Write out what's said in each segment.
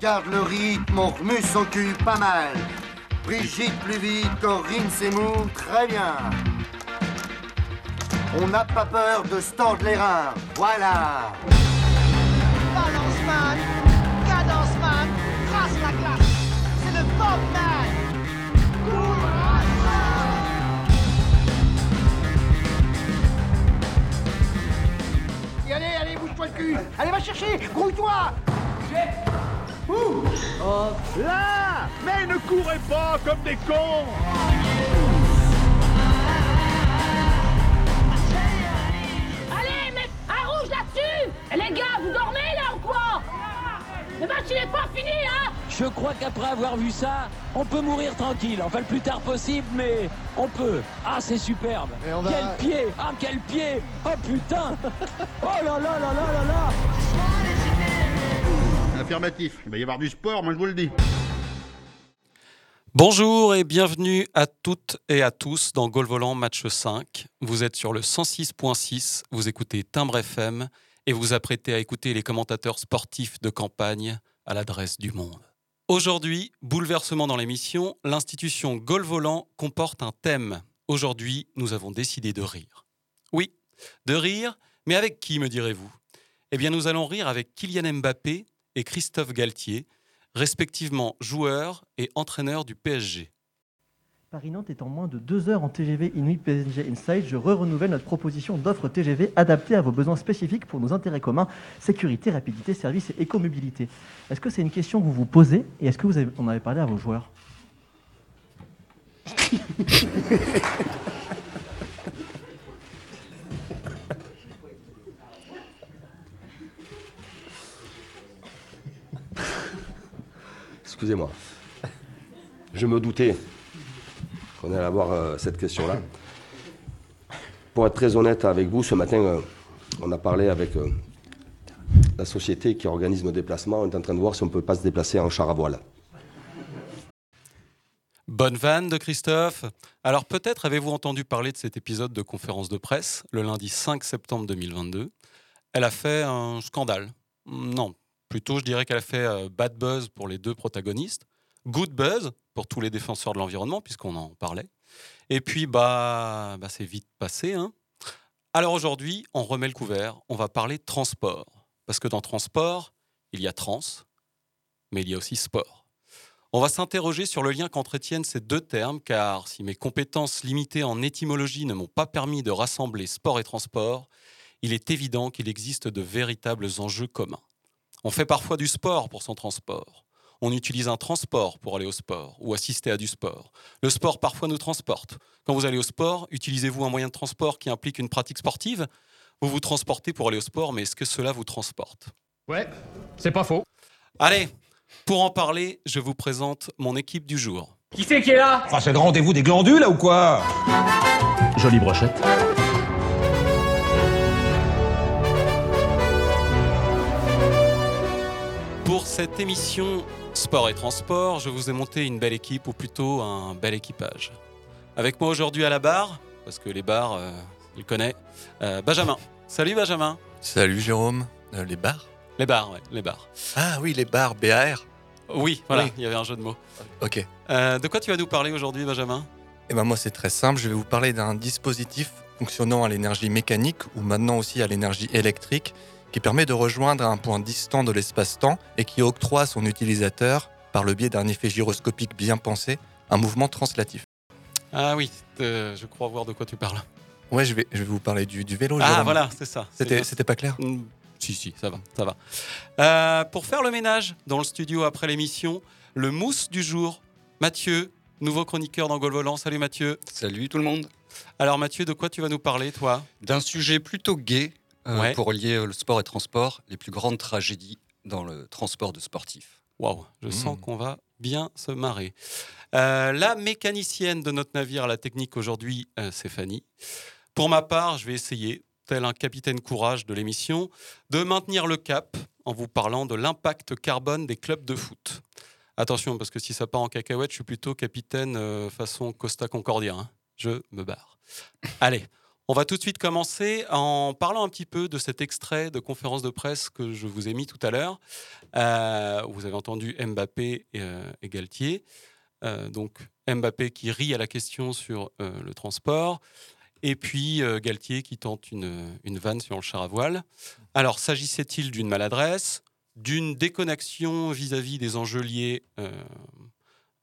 Garde le rythme, on remue son cul pas mal. Brigitte plus vite, Corinne Seymour, très bien. On n'a pas peur de se les reins, voilà. Balance man, cadence man, trace la glace. C'est le Bob man. Et allez, allez, bouge-toi le cul Allez, va chercher Grouille-toi Ouh Oh, là Mais ne courez pas comme des cons Allez, mais un rouge là-dessus Eh, Les gars, vous dormez là ou quoi Le match il est pas fini, hein Je crois qu'après avoir vu ça, on peut mourir tranquille. Enfin, le plus tard possible, mais on peut. Ah, c'est superbe. Quel pied Ah, quel pied Oh putain Oh là là là là là là Il va y avoir du sport, moi je vous le dis. Bonjour et bienvenue à toutes et à tous dans Goal Volant Match 5. Vous êtes sur le 106.6, vous écoutez Timbre FM et vous apprêtez à écouter les commentateurs sportifs de campagne à l'adresse du monde. Aujourd'hui, bouleversement dans l'émission, l'institution Goal Volant comporte un thème. Aujourd'hui, nous avons décidé de rire. Oui, de rire, mais avec qui me direz-vous? Eh bien, nous allons rire avec Kylian Mbappé et Christophe Galtier, respectivement joueur et entraîneur du PSG. Paris-Nantes est en moins de deux heures en TGV Inuit PSG Inside. Je re-renouvelle notre proposition d'offre TGV adaptée à vos besoins spécifiques pour nos intérêts communs, sécurité, rapidité, service et écomobilité. Est-ce que c'est une question que vous vous posez et est-ce que vous avez, en avez parlé à vos joueurs? Excusez-moi. Je me doutais qu'on allait avoir euh, cette question-là. Pour être très honnête avec vous, ce matin, euh, on a parlé avec euh, la société qui organise nos déplacements. On est en train de voir si on ne peut pas se déplacer en char à voile. Bonne vanne de Christophe. Alors peut-être avez-vous entendu parler de cet épisode de conférence de presse le lundi 5 septembre 2022. Elle a fait un scandale. Non, plutôt je dirais qu'elle a fait euh, bad buzz pour les deux protagonistes, good buzz pour tous les défenseurs de l'environnement puisqu'on en parlait. Et puis bah, bah c'est vite passé. Hein. Alors aujourd'hui, on remet le couvert, on va parler transport. Parce que dans transport, il y a trans, mais il y a aussi sport. On va s'interroger sur le lien qu'entretiennent ces deux termes, car si mes compétences limitées en étymologie ne m'ont pas permis de rassembler sport et transport, il est évident qu'il existe de véritables enjeux communs. On fait parfois du sport pour son transport. On utilise un transport pour aller au sport ou assister à du sport. Le sport parfois nous transporte. Quand vous allez au sport, utilisez-vous un moyen de transport qui implique une pratique sportive? Vous vous transportez pour aller au sport, mais est-ce que cela vous transporte? Ouais, c'est pas faux. Allez, pour en parler, je vous présente mon équipe du jour. Qui c'est qui est là? Enfin, c'est le rendez-vous des glandules, là, ou quoi? Jolie brochette. Cette émission Sport et Transport, je vous ai monté une belle équipe, ou plutôt un bel équipage. Avec moi aujourd'hui à la barre, parce que les bars, euh, il connaît, euh, Benjamin. Salut Benjamin. Salut Jérôme. Euh, les bars Les bars, ouais, les bars. Ah oui, les bars, BAR. Oui, voilà, Oui. il y avait un jeu de mots. Ok. Euh, de quoi tu vas nous parler aujourd'hui, Benjamin? Eh ben moi c'est très simple, je vais vous parler d'un dispositif fonctionnant à l'énergie mécanique ou maintenant aussi à l'énergie électrique qui permet de rejoindre un point distant de l'espace-temps et qui octroie à son utilisateur, par le biais d'un effet gyroscopique bien pensé, un mouvement translatif. Ah oui, euh, je crois voir de quoi tu parles. Ouais, je vais, je vais vous parler du, du vélo. Ah Jérôme. voilà, c'est ça. C'était pas clair? Mm, Si, si, ça va, ça va. Euh, pour faire le ménage dans le studio après l'émission, le mousse du jour, Mathieu, nouveau chroniqueur dans Gol Volant. Salut Mathieu. Salut tout le monde. Alors Mathieu, de quoi tu vas nous parler, toi? D'un sujet plutôt gai euh, Ouais. pour lier euh, le sport et transport, les plus grandes tragédies dans le transport de sportifs. Waouh, je Mmh. sens qu'on va bien se marrer. Euh, la mécanicienne de notre navire à la technique aujourd'hui, euh, c'est Fanny. Pour ma part, je vais essayer, tel un capitaine courage de l'émission, de maintenir le cap en vous parlant de l'impact carbone des clubs de foot. Attention, parce que si ça part en cacahuète, je suis plutôt capitaine euh, façon Costa Concordia. hein. Je me barre. Allez, On va tout de suite commencer en parlant un petit peu de cet extrait de conférence de presse que je vous ai mis tout à l'heure. Euh, vous avez entendu Mbappé et, euh, et Galtier. Euh, donc Mbappé qui rit à la question sur le transport. Et puis Galtier qui tente une, une vanne sur le char à voile. Alors, s'agissait-il d'une maladresse, d'une déconnexion vis-à-vis des enjeux liés,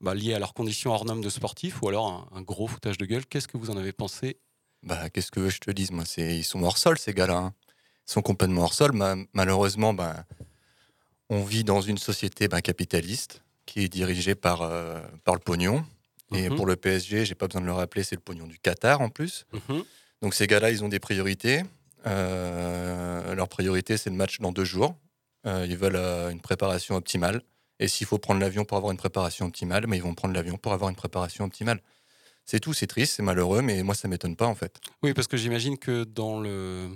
bah, liés à leurs conditions hors normes de sportifs, ou alors un, un gros foutage de gueule? Qu'est-ce que vous en avez pensé Bah, qu'est-ce que je te dise Moi, c'est ils sont hors sol ces gars-là. hein. Ils sont complètement hors sol. Ma- malheureusement, bah, on vit dans une société bah, capitaliste qui est dirigée par euh, par le pognon. Et Mhm. pour le PSG, j'ai pas besoin de le rappeler, c'est le pognon du Qatar en plus. Mhm. Donc ces gars-là, ils ont des priorités. Euh, leur priorité, c'est le match dans deux jours. Euh, ils veulent euh, une préparation optimale. Et s'il faut prendre l'avion pour avoir une préparation optimale, mais ils vont prendre l'avion pour avoir une préparation optimale. C'est tout, c'est triste, c'est malheureux, mais moi, ça m'étonne pas en fait. Oui, parce que j'imagine que dans le,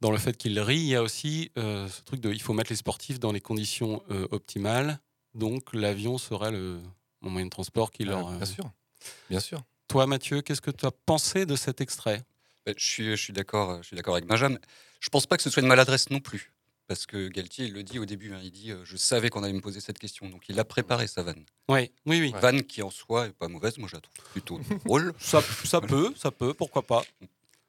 dans le fait qu'il rit, il y a aussi euh, ce truc de il faut mettre les sportifs dans les conditions euh, optimales. Donc l'avion serait le mon moyen de transport qui leur. bien euh, sûr. Bien sûr. Toi, Mathieu, qu'est-ce que tu as pensé de cet extrait? Bah, Je suis, je suis d'accord, je suis d'accord avec Benjamin. Je pense pas que ce soit une maladresse non plus, parce que Galtier il le dit au début. hein, il dit, euh, je savais qu'on allait me poser cette question, donc il a préparé sa vanne. Oui, oui, oui. Vanne qui en soi est pas mauvaise, moi je la trouve plutôt drôle. Ça, ça peut, ça peut, pourquoi pas.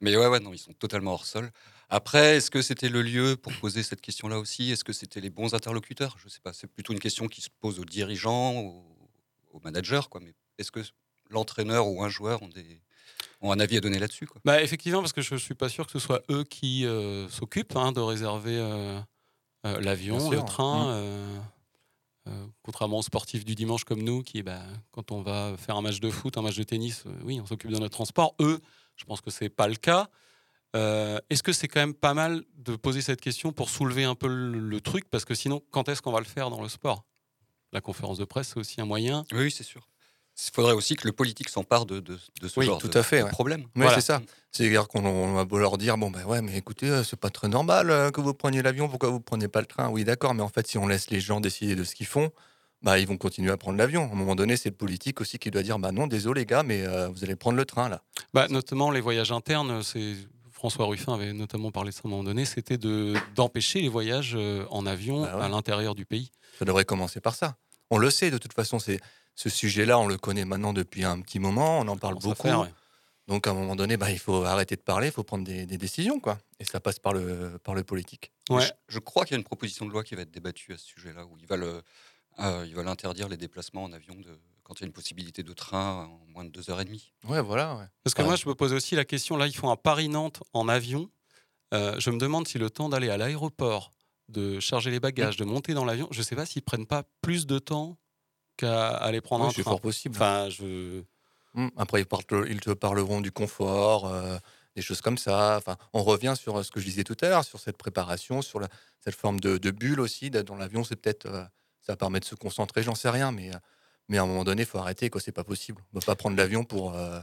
Mais ouais, ouais, non, ils sont totalement hors sol. Après, est-ce que c'était le lieu pour poser cette question-là aussi? Est-ce que c'était les bons interlocuteurs? Je sais pas. C'est plutôt une question qui se pose aux dirigeants, aux, aux managers, quoi. Mais est-ce que l'entraîneur ou un joueur ont, des, ont un avis à donner là-dessus, quoi Bah, effectivement, parce que je ne suis pas sûr que ce soit eux qui euh, s'occupent hein, de réserver euh, euh, l'avion, le train. Mm. euh, euh, contrairement aux sportifs du dimanche comme nous, qui, bah, quand on va faire un match de foot, un match de tennis, oui, on s'occupe de notre transport. Eux, je pense que c'est pas le cas. Euh, est-ce que c'est quand même pas mal de poser cette question pour soulever un peu le, le truc? Parce que sinon, quand est-ce qu'on va le faire dans le sport? La conférence de presse, c'est aussi un moyen. Oui, c'est sûr. Il faudrait aussi que le politique s'empare de, de, de ce Oui, genre tout de, à fait. de ouais. problème. Oui, Voilà. c'est ça. C'est-à-dire qu'on on va leur dire bon, ben ouais, mais écoutez, euh, c'est pas très normal euh, que vous preniez l'avion, pourquoi vous prenez pas le train? Oui, d'accord, mais en fait, si on laisse les gens décider de ce qu'ils font, bah, ils vont continuer à prendre l'avion. À un moment donné, c'est le politique aussi qui doit dire bah non, désolé, les gars, mais euh, vous allez prendre le train là. Bah, notamment les voyages internes, c'est François Ruffin avait notamment parlé de ça à un moment donné, c'était de d'empêcher les voyages en avion Bah ouais. à l'intérieur du pays. Ça devrait commencer par ça. On le sait, de toute façon, c'est ce sujet-là, on le connaît maintenant depuis un petit moment, on en parle beaucoup. faire, ouais. Donc à un moment donné, bah, il faut arrêter de parler, il faut prendre des, des décisions, quoi. Et ça passe par le, par le politique. Ouais. Je, je crois qu'il y a une proposition de loi qui va être débattue à ce sujet-là, où ils veulent, euh, ils veulent interdire les déplacements en avion de, quand il y a une possibilité de train en moins de deux heures et demie. Ouais, voilà. Ouais. Parce que Ouais. moi, je me pose aussi la question, là, ils font un Paris-Nantes en avion. Euh, je me demande si le temps d'aller à l'aéroport, de charger les bagages, de monter dans l'avion, je ne sais pas s'ils prennent pas plus de temps qu'à aller prendre Oui, un c'est train. fort possible. Enfin, je... Hmm, Après, ils, parlent- ils te parleront du confort, euh, des choses comme ça. Enfin, on revient sur euh, ce que je disais tout à l'heure, sur cette préparation, sur la- cette forme de, de bulle aussi. Dans l'avion, c'est peut-être, euh, ça permet de se concentrer, j'en sais rien, mais, mais à un moment donné, il faut arrêter, quoi. C'est pas possible. On ne peut pas prendre l'avion pour euh,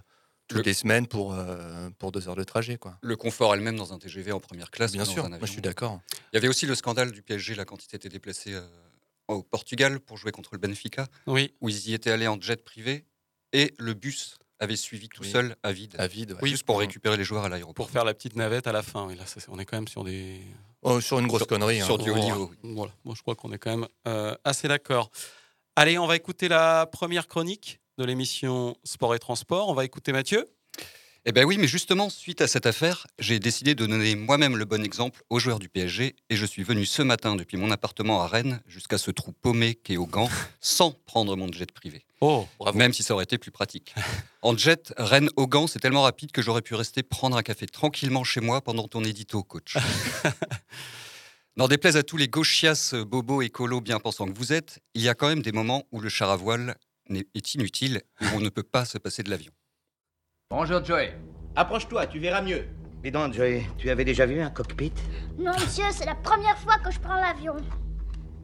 toutes Le- les semaines pour, euh, pour deux heures de trajet, quoi. Le confort elle-même dans un TGV en première classe, Bien dans sûr, un moi je suis d'accord. Il y avait aussi le scandale du PSG là, quand il s'était déplacé au Portugal pour jouer contre le Benfica, Oui, où ils y étaient allés en jet privé et le bus avait suivi tout Oui. seul à vide, À vide. ouais. Oui. juste pour récupérer les joueurs à l'aéroport. pour faire la petite navette à la fin. Oui, là, ça, on est quand même sur des... Oh, sur une grosse Sur- connerie. hein. sur du haut niveau. Voilà. Moi, je crois qu'on est quand même euh, assez d'accord. Allez, on va écouter la première chronique de l'émission Sport et Transport. On va écouter Mathieu. Eh bien oui, mais justement, suite à cette affaire, j'ai décidé de donner moi-même le bon exemple aux joueurs du PSG et je suis venu ce matin depuis mon appartement à Rennes jusqu'à ce trou paumé qu'est au Gant sans prendre mon jet privé. Oh, Même si ça aurait été plus pratique. En jet, Rennes au Gant, c'est tellement rapide que j'aurais pu rester prendre un café tranquillement chez moi pendant ton édito, coach. N'en déplaise à tous les gauchias, bobos, écolos bien pensants que vous êtes, il y a quand même des moments où le char à voile est inutile et où on ne peut pas se passer de l'avion. Bonjour Joey. Approche-toi, tu verras mieux. Dis donc, Joey, tu avais déjà vu un cockpit? Non, monsieur, c'est la première fois que je prends l'avion.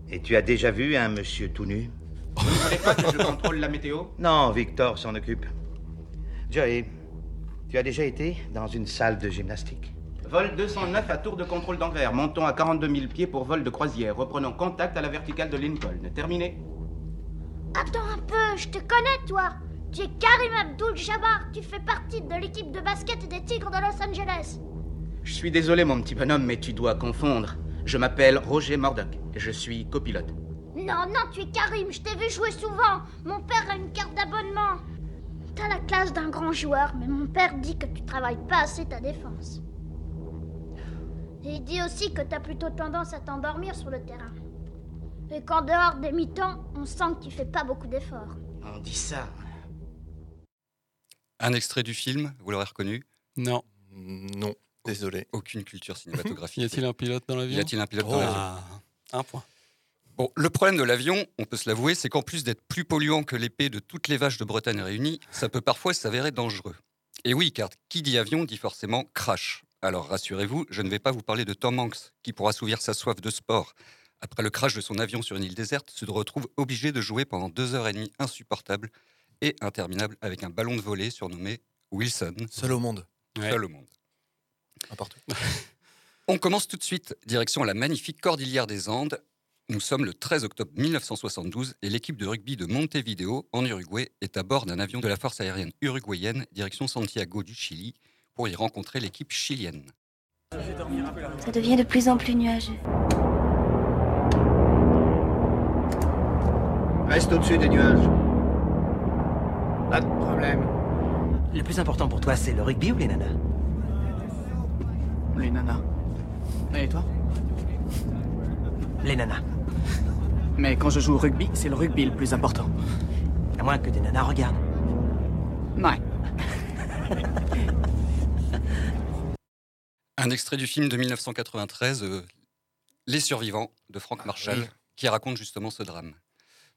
Et tu as déjà vu un monsieur tout nu? Vous ne voulez pas que je contrôle la météo? Non, Victor s'en occupe. Joey, tu as déjà été dans une salle de gymnastique? Vol 209 à tour de contrôle d'Anvers. Montons à 42 000 pieds pour vol de croisière. Reprenons contact à la verticale de Lincoln. Terminé. Attends un peu, je te connais, toi. Tu es Karim Abdul-Jabbar. Tu fais partie de l'équipe de basket des Tigres de Los Angeles. Je suis désolé, mon petit bonhomme, mais tu dois confondre. Je m'appelle Roger Murdoch et je suis copilote. Non, non, tu es Karim. Je t'ai vu jouer souvent. Mon père a une carte d'abonnement. T'as la classe d'un grand joueur, mais mon père dit que tu travailles pas assez ta défense. Et il dit aussi que t'as plutôt tendance à t'endormir sur le terrain. Et qu'en dehors des mi-temps, on sent que tu fais pas beaucoup d'efforts. On dit ça. Un extrait du film, vous l'aurez reconnu Non. Non, désolé. Aucune culture cinématographique. Y a-t-il un pilote dans l'avion Y a-t-il un pilote dans l'avion Ah, Un point. Bon, le problème de l'avion, on peut se l'avouer, c'est qu'en plus d'être plus polluant que l'épée de toutes les vaches de Bretagne réunies, ça peut parfois s'avérer dangereux. Et oui, car qui dit avion dit forcément crash. Alors rassurez-vous, je ne vais pas vous parler de Tom Hanks, qui pour assouvir sa soif de sport, après le crash de son avion sur une île déserte, se retrouve obligé de jouer pendant deux heures et demie insupportables et interminables avec un ballon de volée surnommé Wilson. Seul au monde. Seul au monde. N'importe. On commence tout de suite, direction la magnifique Cordillère des Andes. Nous sommes le 13 octobre 1972 et l'équipe de rugby de Montevideo, en Uruguay, est à bord d'un avion de la force aérienne uruguayenne, direction Santiago du Chili, pour y rencontrer l'équipe chilienne. Ça devient de plus en plus nuageux. Reste au-dessus des nuages. Pas de problème. Le plus important pour toi, c'est le rugby ou les nanas? Les nanas. Et toi? Les nanas. Mais quand je joue au rugby, c'est le rugby le plus important. À moins que des nanas regardent. Ouais. Un extrait du film de 1993, euh, Les Survivants, de Frank Marshall, qui raconte justement ce drame.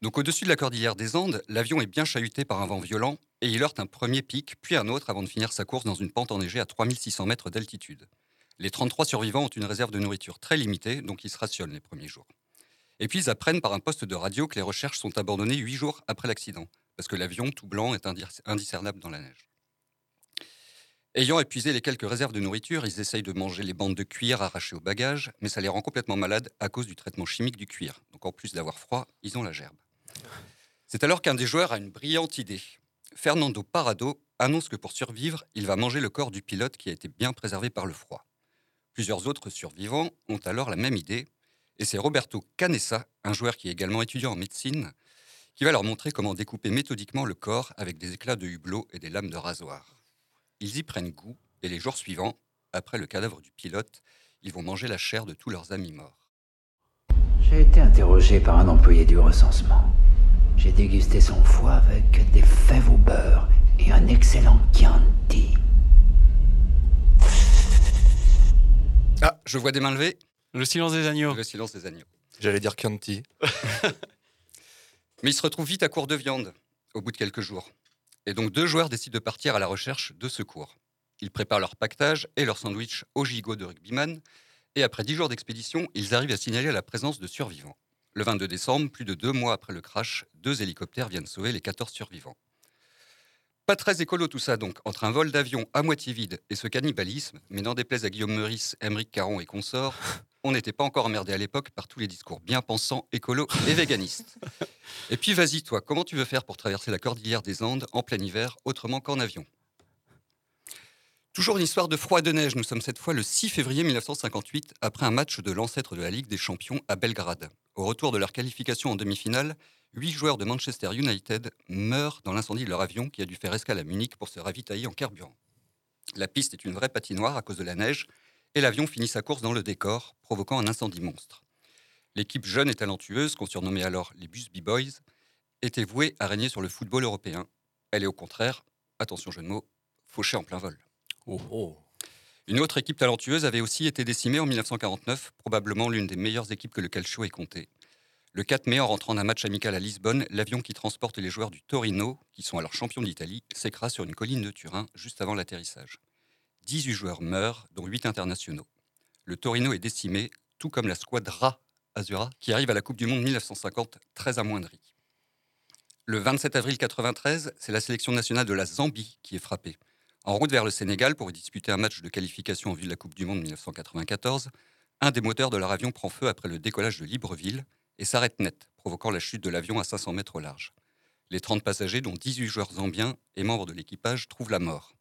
Donc au-dessus de la cordillère des Andes, l'avion est bien chahuté par un vent violent et il heurte un premier pic, puis un autre avant de finir sa course dans une pente enneigée à 3600 mètres d'altitude. Les 33 survivants ont une réserve de nourriture très limitée, donc ils se rationnent les premiers jours. Et puis ils apprennent par un poste de radio que les recherches sont abandonnées huit jours après l'accident, parce que l'avion tout blanc est indis- indiscernable dans la neige. Ayant épuisé les quelques réserves de nourriture, ils essayent de manger les bandes de cuir arrachées au bagage, mais ça les rend complètement malades à cause du traitement chimique du cuir. Donc en plus d'avoir froid, ils ont la gerbe. C'est alors qu'un des joueurs a une brillante idée. Fernando Parado annonce que pour survivre, il va manger le corps du pilote qui a été bien préservé par le froid. Plusieurs autres survivants ont alors la même idée, et c'est Roberto Canessa, un joueur qui est également étudiant en médecine, qui va leur montrer comment découper méthodiquement le corps avec des éclats de hublot et des lames de rasoir. Ils y prennent goût, et les jours suivants, après le cadavre du pilote, ils vont manger la chair de tous leurs amis morts. J'ai été interrogé par un employé du recensement. J'ai dégusté son foie avec des fèves au beurre et un excellent Chianti. Ah, je vois des mains levées. Le silence des agneaux. Le silence des agneaux. J'allais dire Chianti. Mais ils se retrouvent vite à court de viande, au bout de quelques jours. Et donc deux joueurs décident de partir à la recherche de secours. Ils préparent leur pactage et leur sandwich au gigot de rugbyman, et après dix jours d'expédition, ils arrivent à signaler la présence de survivants. Le 22 décembre, plus de deux mois après le crash, deux hélicoptères viennent sauver les 14 survivants. Pas très écolo tout ça donc, entre un vol d'avion à moitié vide et ce cannibalisme, mais n'en déplaise à Guillaume Meurice, Émeric Caron et consorts, on n'était pas encore emmerdé à l'époque par tous les discours bien pensants, écolos et véganistes. Et puis vas-y toi, comment tu veux faire pour traverser la cordillère des Andes en plein hiver autrement qu'en avion? Toujours une histoire de froid de neige, nous sommes cette fois le 6 février 1958, après un match de l'ancêtre de la Ligue des Champions à Belgrade. Au retour de leur qualification en demi-finale, huit joueurs de Manchester United meurent dans l'incendie de leur avion qui a dû faire escale à Munich pour se ravitailler en carburant. La piste est une vraie patinoire à cause de la neige et l'avion finit sa course dans le décor, provoquant un incendie monstre. L'équipe jeune et talentueuse, qu'on surnommait alors les Busby Boys, était vouée à régner sur le football européen. Elle est au contraire, attention jeu de mots, fauchée en plein vol. Une autre équipe talentueuse avait aussi été décimée en 1949, probablement l'une des meilleures équipes que le calcio ait compté. Le 4 mai, en rentrant d'un match amical à Lisbonne, l'avion qui transporte les joueurs du Torino, qui sont alors champions d'Italie, s'écrase sur une colline de Turin juste avant l'atterrissage. 18 joueurs meurent, dont 8 internationaux. Le Torino est décimé, tout comme la squadra Azura, qui arrive à la Coupe du Monde 1950 très amoindrie. Le 27 avril 1993, c'est la sélection nationale de la Zambie qui est frappée. En route vers le Sénégal pour y disputer un match de qualification en vue de la Coupe du Monde 1994, un des moteurs de leur avion prend feu après le décollage de Libreville et s'arrête net, provoquant la chute de l'avion à 500 mètres au large. Les 30 passagers, dont 18 joueurs zambiens et membres de l'équipage, trouvent la mort.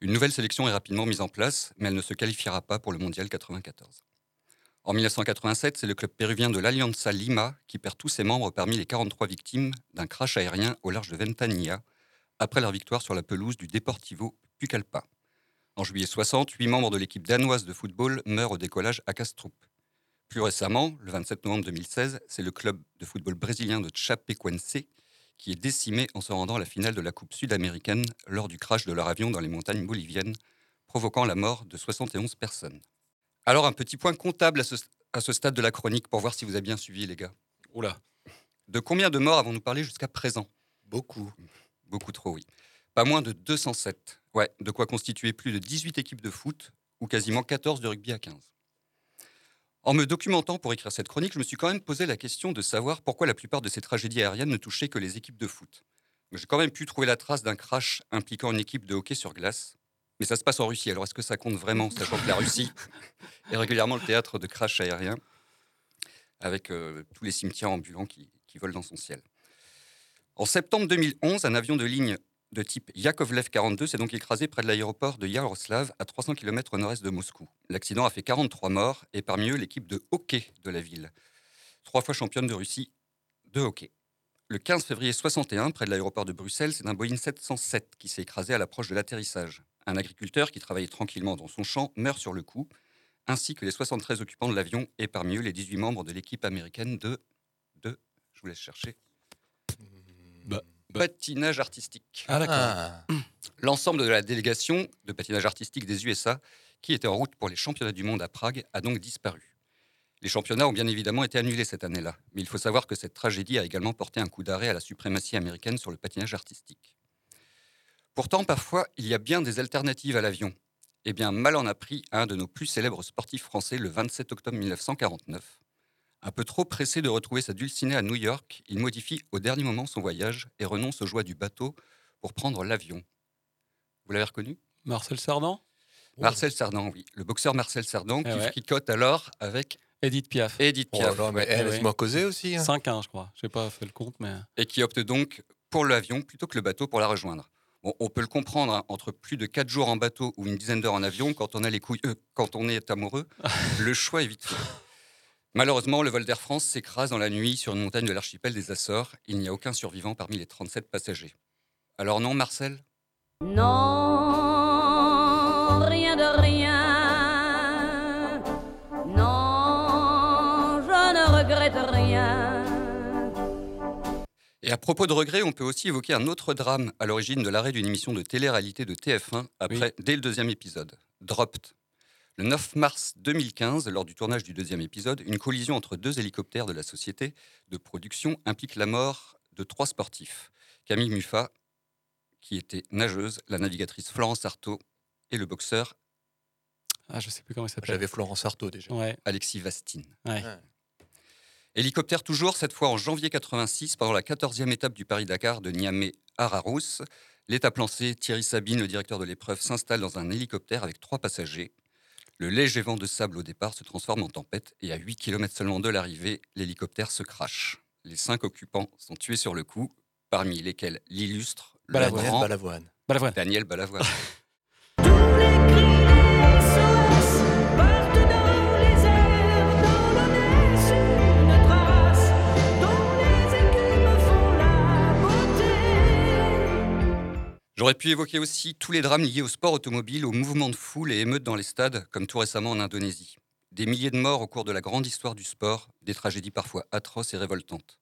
Une nouvelle sélection est rapidement mise en place, mais elle ne se qualifiera pas pour le Mondial 94. En 1987, c'est le club péruvien de l'Alianza Lima qui perd tous ses membres parmi les 43 victimes d'un crash aérien au large de Ventanilla, après leur victoire sur la pelouse du Deportivo Pucallpa. En juillet 60, huit membres de l'équipe danoise de football meurent au décollage à Kastrup. Plus récemment, le 27 novembre 2016, c'est le club de football brésilien de Chapecoense qui est décimé en se rendant à la finale de la Coupe sud-américaine lors du crash de leur avion dans les montagnes boliviennes, provoquant la mort de 71 personnes. Alors, un petit point comptable à ce, à ce stade de la chronique pour voir si vous avez bien suivi, les gars. Oula. De combien de morts avons-nous parlé jusqu'à présent? Beaucoup. Beaucoup trop, oui. Pas moins de 207. Ouais, de quoi constituer plus de 18 équipes de foot ou quasiment 14 de rugby à 15. En me documentant pour écrire cette chronique, je me suis quand même posé la question de savoir pourquoi la plupart de ces tragédies aériennes ne touchaient que les équipes de foot. J'ai quand même pu trouver la trace d'un crash impliquant une équipe de hockey sur glace. Mais ça se passe en Russie, alors est-ce que ça compte vraiment, sachant que la Russie est régulièrement le théâtre de crash aériens, avec euh, tous les cimetières ambulants qui, qui volent dans son ciel? En septembre 2011, un avion de ligne de type Yakovlev 42 s'est donc écrasé près de l'aéroport de Yaroslav, à 300 km au nord-est de Moscou. L'accident a fait 43 morts, et parmi eux l'équipe de hockey de la ville, trois fois championne de Russie de hockey. Le 15 février 61, près de l'aéroport de Bruxelles, c'est un Boeing 707 qui s'est écrasé à l'approche de l'atterrissage. Un agriculteur qui travaillait tranquillement dans son champ meurt sur le coup, ainsi que les 73 occupants de l'avion et parmi eux les 18 membres de l'équipe américaine de, de, je vous laisse chercher, patinage artistique. Ah, d'accord. Ah. L'ensemble de la délégation de patinage artistique des USA, qui était en route pour les championnats du monde à Prague, a donc disparu. Les championnats ont bien évidemment été annulés cette année-là, mais il faut savoir que cette tragédie a également porté un coup d'arrêt à la suprématie américaine sur le patinage artistique. Pourtant, parfois, il y a bien des alternatives à l'avion. Eh bien, mal en a pris un de nos plus célèbres sportifs français le 27 octobre 1949. Un peu trop pressé de retrouver sa dulcinée à New York, il modifie au dernier moment son voyage et renonce aux joies du bateau pour prendre l'avion. Vous l'avez reconnu? Marcel Cerdan Marcel Cerdan, oui. Le boxeur Marcel Cerdan Eh qui ouais. fricote alors avec Edith Piaf. Edith Oh Piaf. là, mais elle, Eh laisse-moi causer aussi. hein. 5-1, je crois. Je n'ai pas fait le compte, mais. et qui opte donc pour l'avion plutôt que le bateau pour la rejoindre. Bon, on peut le comprendre, hein, entre plus de 4 jours en bateau ou une dizaine d'heures en avion, quand on a les couilles, euh, quand on est amoureux, le choix est vite fait. Malheureusement, le vol d'Air France s'écrase dans la nuit sur une montagne de l'archipel des Açores. Il n'y a aucun survivant parmi les 37 passagers. Alors non, Marcel? Non, rien de rien. Non, je ne regrette rien. Et à propos de regrets, on peut aussi évoquer un autre drame à l'origine de l'arrêt d'une émission de télé-réalité de TF1 après, dès le deuxième épisode, Dropped. Le 9 mars 2015, lors du tournage du deuxième épisode, une collision entre deux hélicoptères de la société de production implique la mort de trois sportifs. Camille Muffat, qui était nageuse, la navigatrice Florence Artaud et le boxeur Ah, je sais plus comment il s'appelle. J'avais Florence Artaud déjà. Ouais. Alexis Vastine. Ouais. Hélicoptère toujours, cette fois en janvier 86, pendant la 14e étape du Paris-Dakar de Niamey à Rarousse. L'étape lancée, Thierry Sabine, le directeur de l'épreuve, s'installe dans un hélicoptère avec trois passagers. Le léger vent de sable au départ se transforme en tempête et à 8 km seulement de l'arrivée, l'hélicoptère se crache. Les cinq occupants sont tués sur le coup, parmi lesquels l'illustre, Balavoine. Balavoine. Daniel Balavoine. J'aurais pu évoquer aussi tous les drames liés au sport automobile, aux mouvements de foule et émeutes dans les stades, comme tout récemment en Indonésie. Des milliers de morts au cours de la grande histoire du sport, des tragédies parfois atroces et révoltantes.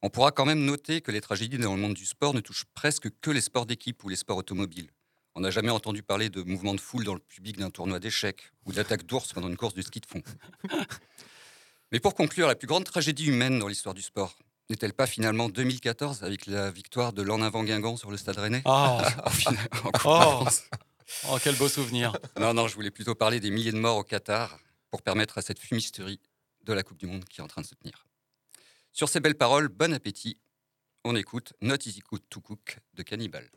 On pourra quand même noter que les tragédies dans le monde du sport ne touchent presque que les sports d'équipe ou les sports automobiles. On n'a jamais entendu parler de mouvements de foule dans le public d'un tournoi d'échecs ou d'attaque d'ours pendant une course de ski de fond. Mais pour conclure, la plus grande tragédie humaine dans l'histoire du sport n'est-elle pas finalement 2014 avec la victoire de l'en avant Guingamp sur le Stade Rennais? Ah. En finale, en Oh. Oh, quel beau souvenir. Non, non, je voulais plutôt parler des milliers de morts au Qatar pour permettre à cette fumisterie de la Coupe du Monde qui est en train de se tenir. Sur ces belles paroles, bon appétit. On écoute Not Easy Cook to Cook de Cannibal.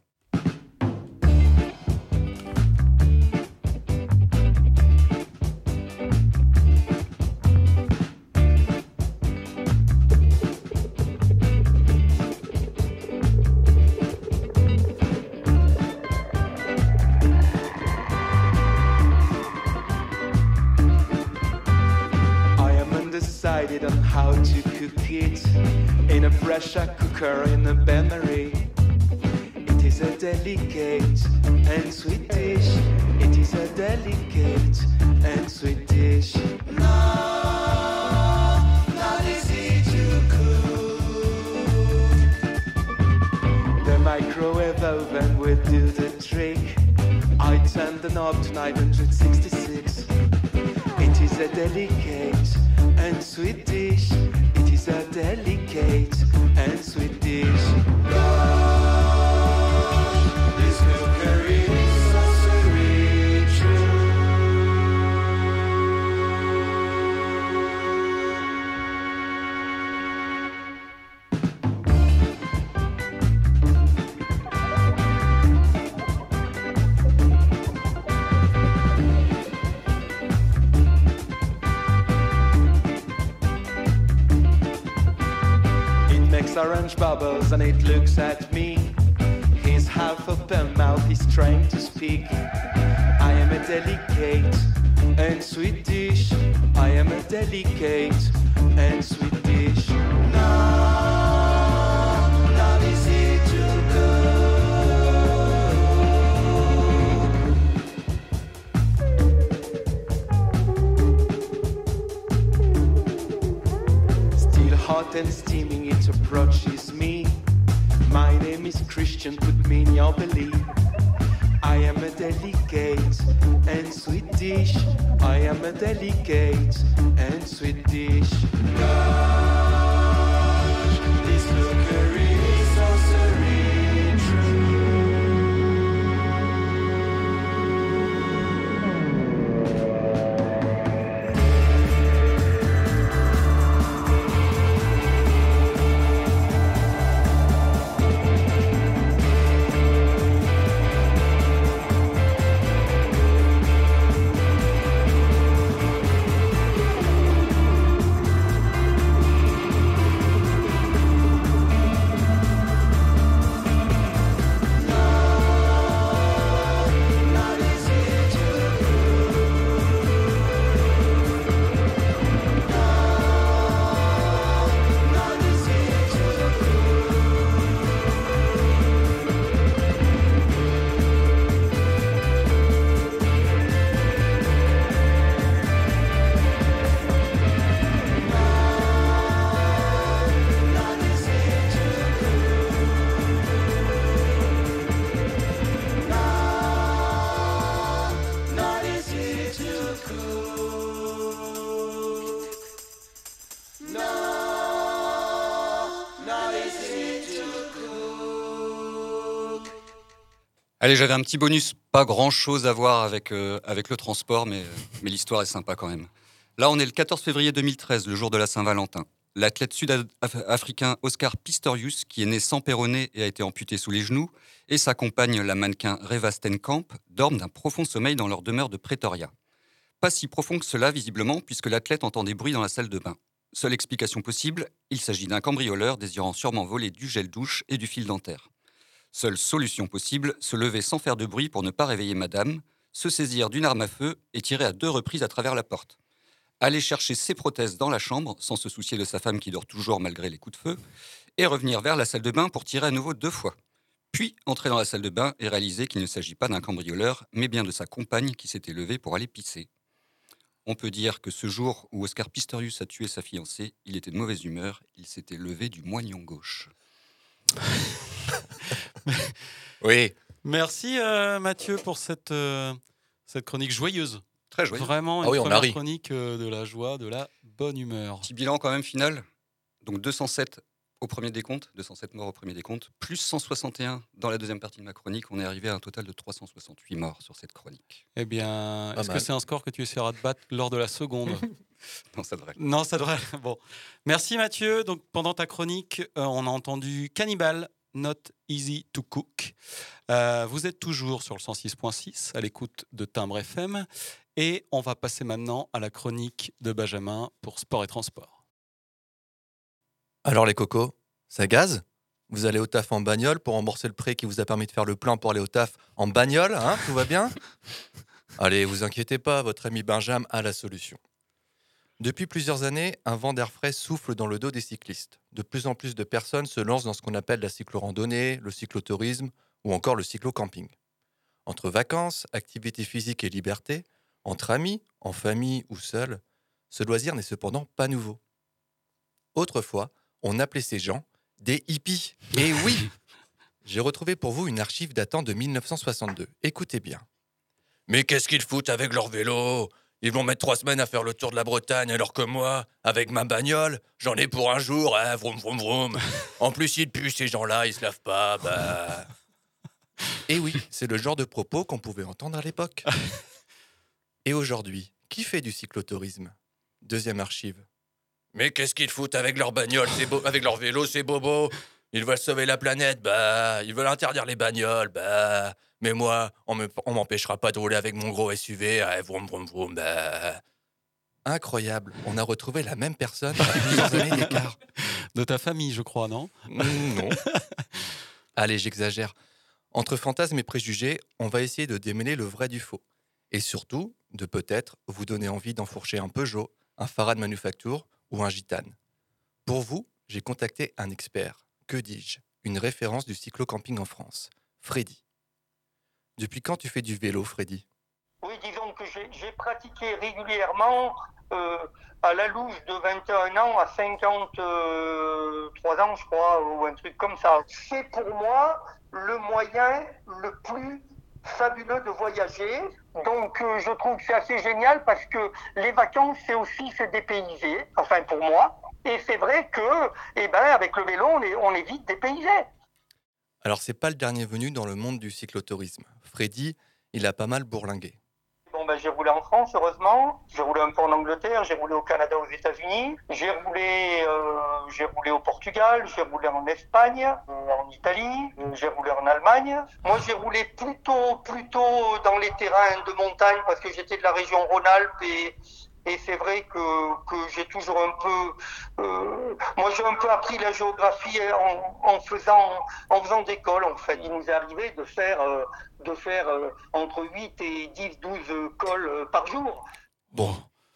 How to cook it in a pressure cooker in a bain-marie. It is a delicate and sweet dish. It is a delicate and sweet dish. No, not easy to cook. The microwave oven will do the trick. I turn the knob to 966. A delicate and sweet dish. It is a delicate and sweet dish. Bubbles and it looks at me. His half open mouth is trying to speak. I am a delicate and sweet dish. I am a delicate and sweet dish. Easy to. Still hot and steaming, it approaches is Christian, put me in your belief. I am a delicate and sweet dish. I am a delicate and sweet dish. Allez, j'avais un petit bonus, pas grand chose à voir avec, euh, le transport, mais, mais l'histoire est sympa quand même. Là, on est le 14 février 2013, le jour de la Saint-Valentin. L'athlète sud-africain Oscar Pistorius, qui est né sans péroné et a été amputé sous les genoux, et sa compagne, la mannequin Reva Stenkamp, dorment d'un profond sommeil dans leur demeure de Pretoria. Pas si profond que cela, visiblement, puisque l'athlète entend des bruits dans la salle de bain. Seule explication possible, il s'agit d'un cambrioleur désirant sûrement voler du gel douche et du fil dentaire. Seule solution possible, se lever sans faire de bruit pour ne pas réveiller madame, se saisir d'une arme à feu et tirer à deux reprises à travers la porte. Aller chercher ses prothèses dans la chambre, sans se soucier de sa femme qui dort toujours malgré les coups de feu, et revenir vers la salle de bain pour tirer à nouveau deux fois. Puis entrer dans la salle de bain et réaliser qu'il ne s'agit pas d'un cambrioleur, mais bien de sa compagne qui s'était levée pour aller pisser. On peut dire que ce jour où Oscar Pistorius a tué sa fiancée, il était de mauvaise humeur, il s'était levé du moignon gauche. oui. Merci euh, Mathieu pour cette, euh, cette chronique joyeuse. Très joyeuse. Vraiment Ah une oui, première chronique euh, de la joie, de la bonne humeur. Petit bilan quand même final. Donc 207 au premier décompte, 207 morts au premier décompte, plus 161 dans la deuxième partie de ma chronique. On est arrivé à un total de 368 morts sur cette chronique. Eh bien, est-ce que c'est un score que tu essaieras de battre lors de la seconde Non, ça devrait. Non, ça devrait. Bon. Merci Mathieu. Donc, pendant ta chronique, euh, on a entendu Cannibal, Not Easy to Cook. Euh, vous êtes toujours sur le 106.6 à l'écoute de Timbre FM. Et on va passer maintenant à la chronique de Benjamin pour Sport et Transport. Alors les cocos, ça gaze? Vous allez au taf en bagnole pour rembourser le prêt qui vous a permis de faire le plein pour aller au taf en bagnole, hein? Tout va bien? Allez, vous inquiétez pas, votre ami Benjamin a la solution. Depuis plusieurs années, un vent d'air frais souffle dans le dos des cyclistes. De plus en plus de personnes se lancent dans ce qu'on appelle la cyclo-randonnée, le cyclotourisme ou encore le cyclo-camping. Entre vacances, activités physiques et liberté, entre amis, en famille ou seul, ce loisir n'est cependant pas nouveau. Autrefois, on appelait ces gens des hippies. Et oui J'ai retrouvé pour vous une archive datant de 1962. Écoutez bien. Mais qu'est-ce qu'ils foutent avec leur vélo? Ils vont mettre trois semaines à faire le tour de la Bretagne, alors que moi, avec ma bagnole, j'en ai pour un jour, hein, vroom vroom vroom. En plus, ils puent ces gens-là, ils se lavent pas, bah. Et oui, c'est le genre de propos qu'on pouvait entendre à l'époque. Et aujourd'hui, qui fait du cyclotourisme? Deuxième archive. Mais qu'est-ce qu'ils foutent avec leur bagnole, avec leur vélo, c'est bobo Ils veulent sauver la planète, bah. Ils veulent interdire les bagnoles, bah. Mais moi, on me- on m'empêchera pas de rouler avec mon gros SUV, ah, vroom vroom vroom, bah. Incroyable, on a retrouvé la même personne plusieurs années d'écart. De ta famille, je crois, non? Mm, Non. Allez, j'exagère. Entre fantasmes et préjugés, on va essayer de démêler le vrai du faux. Et surtout, de peut-être vous donner envie d'enfourcher un Peugeot, un Farad Manufacture ou un Gitane. Pour vous, j'ai contacté un expert, que dis-je, une référence du cyclo-camping en France, Freddy. Depuis quand tu fais du vélo, Freddy? Oui, disons que j'ai pratiqué régulièrement euh, à la louche de 21 ans à 53 ans, je crois, ou un truc comme ça. C'est pour moi le moyen le plus fabuleux de voyager. Donc euh, je trouve que c'est assez génial parce que les vacances, c'est aussi se dépayser, enfin pour moi. Et c'est vrai que, eh ben, avec le vélo, on est, on est vite dépaysé. Alors, c'est pas le dernier venu dans le monde du cyclotourisme. Freddy, il a pas mal bourlingué. Bon, ben, j'ai roulé en France, heureusement. J'ai roulé un peu en Angleterre, j'ai roulé au Canada, aux États-Unis. J'ai roulé, euh, roulé au Portugal, j'ai roulé en Espagne, euh, en Italie, euh, j'ai roulé en Allemagne. Moi, j'ai roulé plutôt, plutôt dans les terrains de montagne parce que j'étais de la région Rhône-Alpes et c'est vrai que, que j'ai toujours un peu, euh, moi j'ai un peu appris la géographie en, en faisant, en faisant des cols en fait. Il nous est arrivé de faire, euh, de faire euh, entre 8 et 10, 12 cols euh, par jour. Bon,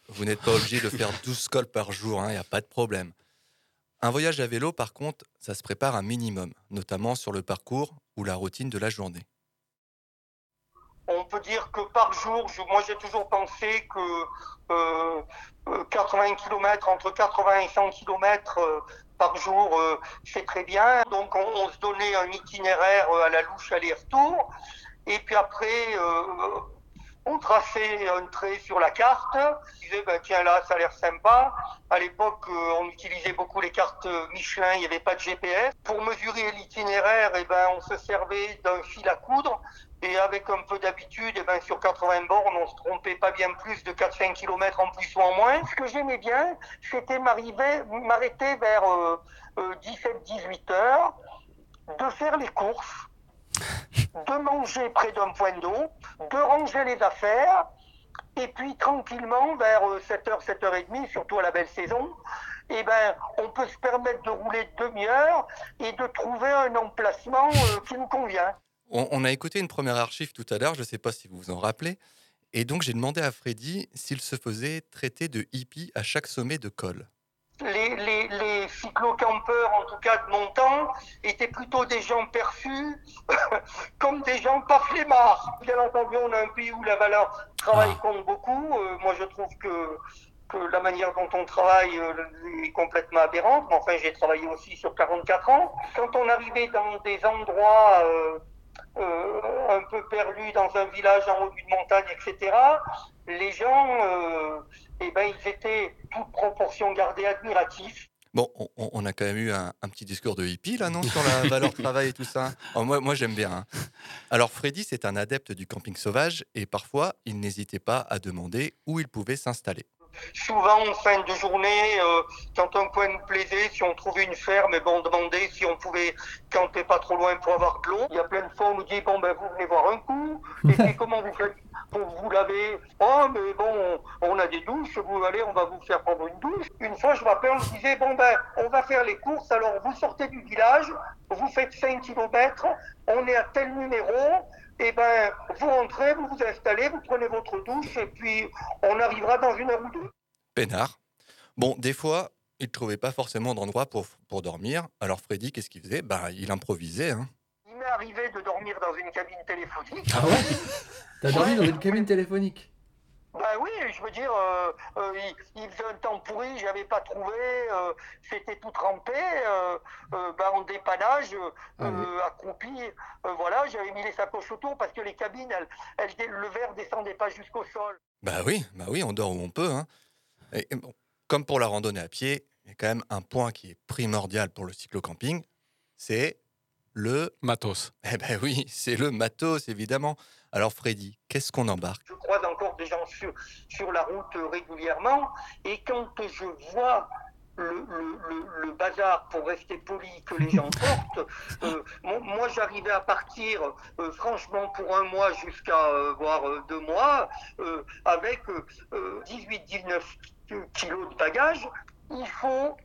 vous n'êtes pas obligé de faire 12 cols par jour, il n'y a pas de problème. Un voyage à vélo, par contre, ça se prépare un minimum, notamment sur le parcours ou la routine de la journée. On peut dire que par jour, je- moi j'ai toujours pensé que euh, euh, 80 km, entre 80 et 100 km par jour, euh, c'est très bien. Donc on, se donnait un itinéraire euh, à la louche aller-retour. Et puis après, euh, on traçait un trait sur la carte. On disait, ben, tiens là, ça a l'air sympa. À l'époque, euh, on utilisait beaucoup les cartes Michelin, il n'y avait pas de GPS. Pour mesurer l'itinéraire, eh ben, on se servait d'un fil à coudre. Et avec un peu d'habitude, eh ben, sur 80 bornes, on se trompait pas bien plus de 4-5 km en plus ou en moins. Ce que j'aimais bien, c'était m'arrêter vers euh, 17-18 heures, de faire les courses, de manger près d'un point d'eau, de ranger les affaires, et puis tranquillement, vers 7h, 7h30, surtout à la belle saison, eh ben, on peut se permettre de rouler de demi-heure et de trouver un emplacement euh, qui nous convient. On, on a écouté une première archive tout à l'heure, je ne sais pas si vous vous en rappelez, et donc j'ai demandé à Freddy s'il se faisait traiter de hippie à chaque sommet de col. les, les, les cyclo-campeurs, en tout cas de mon temps, étaient plutôt des gens perçus comme des gens pas flemmards. Bien entendu, on a un pays où la valeur travail compte beaucoup. Euh, moi, je trouve que, que la manière dont on travaille euh, est complètement aberrante. Mais enfin, j'ai travaillé aussi sur 44 ans. Quand on arrivait dans des endroits euh, un peu perdus dans un village en haut d'une montagne, etc., les gens, euh, eh ben, ils étaient, toute proportion gardée, admiratifs. Bon, on, a quand même eu un, un petit discours de hippie là, non Sur la valeur travail et tout ça. Oh, moi, moi j'aime bien. hein. Alors, Freddy, c'est un adepte du camping sauvage et parfois, il n'hésitait pas à demander où il pouvait s'installer. Souvent, en fin de journée, euh, quand un coin nous plaisait, si on trouvait une ferme, eh ben, on demandait si on pouvait camper pas trop loin pour avoir de l'eau. Il y a plein de fois, on nous dit, bon, ben, vous venez voir un coup. Et puis, comment vous faites pour vous laver? Oh, mais bon, on, a des douches, vous allez, on va vous faire prendre une douche. Une fois, je me rappelle, on me disait, bon, ben, on va faire les courses, alors vous sortez du village, vous faites 5 km, on est à tel numéro, et ben, vous rentrez, vous vous installez, vous prenez votre douche, et puis on arrivera dans une heure ou deux. Peinard, Bon, des fois, il ne trouvait pas forcément d'endroit pour, pour dormir. Alors Freddy, qu'est-ce qu'il faisait? Bah, Il improvisait. Hein. Il m'est arrivé de dormir dans une cabine téléphonique. Ah ouais? T'as dormi dans une cabine téléphonique? Bah oui, je veux dire, euh, euh, il, il faisait un temps pourri, j'avais pas trouvé, euh, c'était tout trempé, euh, euh, bah, en dépannage, euh, accroupi, euh, voilà, j'avais mis les sacoches autour parce que les cabines, elles, elles- le verre descendait pas jusqu'au sol. Bah oui, bah oui, on dort où on peut. Hein. Et, et bon, comme pour la randonnée à pied, il y a quand même un point qui est primordial pour le cyclo-camping, c'est le matos. Eh ben oui, c'est le matos évidemment. Alors Freddy, qu'est-ce qu'on embarque? Je croise encore des gens sur, sur la route régulièrement et quand je vois le, le- le- le bazar, pour rester poli, que les gens portent, euh, mo- moi j'arrivais à partir euh, franchement pour un mois jusqu'à euh, voire euh, deux mois avec 18-19 kilos de bagages. Il faut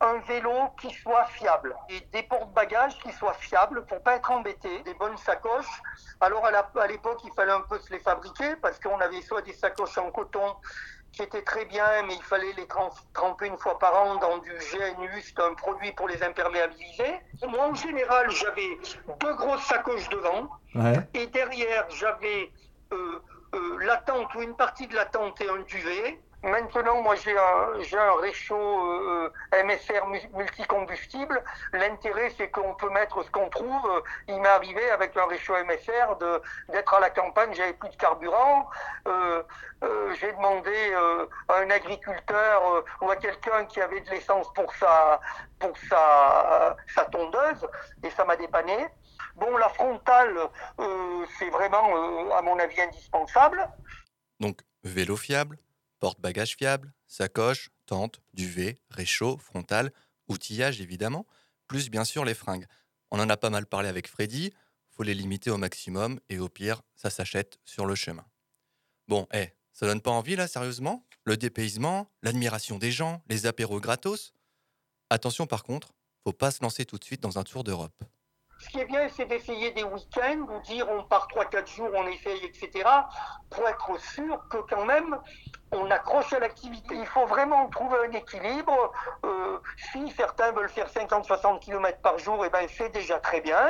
un vélo qui soit fiable et des porte-bagages qui soient fiables pour pas être embêté, des bonnes sacoches. Alors à l'époque, il fallait un peu se les fabriquer parce qu'on avait soit des sacoches en coton qui étaient très bien, mais il fallait les trem- tremper une fois par an dans du GNU, c'est un produit pour les imperméabiliser. Moi, en général, j'avais deux grosses sacoches devant Ouais. et derrière, j'avais euh, euh, la tente ou une partie de la tente et un duvet. Maintenant, moi, j'ai un, réchaud euh, MSR mu- multicombustible. L'intérêt, c'est qu'on peut mettre ce qu'on trouve. Il m'est arrivé avec un réchaud MSR d'être à la campagne, j'avais plus de carburant. Euh, euh, j'ai demandé euh, à un agriculteur ou à quelqu'un qui avait de l'essence pour sa, sa, tondeuse et ça m'a dépanné. Bon, la frontale, c'est vraiment, à mon avis, indispensable. Donc vélo fiable, porte-bagages fiable, sacoche, tente, duvet, réchaud, frontal, outillage évidemment, plus bien sûr les fringues. On en a pas mal parlé avec Freddy, faut les limiter au maximum et au pire, ça s'achète sur le chemin. Bon, eh, ça donne pas envie là, sérieusement? Le dépaysement, l'admiration des gens, les apéros gratos? Attention par contre, faut pas se lancer tout de suite dans un tour d'Europe. Ce qui est bien, c'est d'essayer des week-ends, ou dire on part 3-4 jours, on essaye, etc., pour être sûr que quand même, on accroche à l'activité. Il faut vraiment trouver un équilibre. Euh, si certains veulent faire 50-60 km par jour, et ben c'est déjà très bien.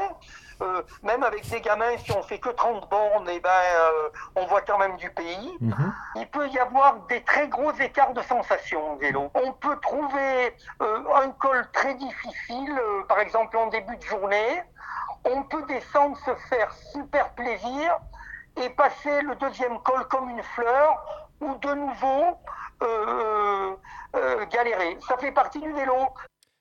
Euh, même avec des gamins, si on fait que 30 bornes, et ben euh, on voit quand même du pays. Il peut y avoir des très gros écarts de sensations en vélo. On peut trouver un col très difficile, par exemple en début de journée. On peut descendre, se faire super plaisir et passer le deuxième col comme une fleur ou de nouveau euh, euh, galérer. Ça fait partie du vélo.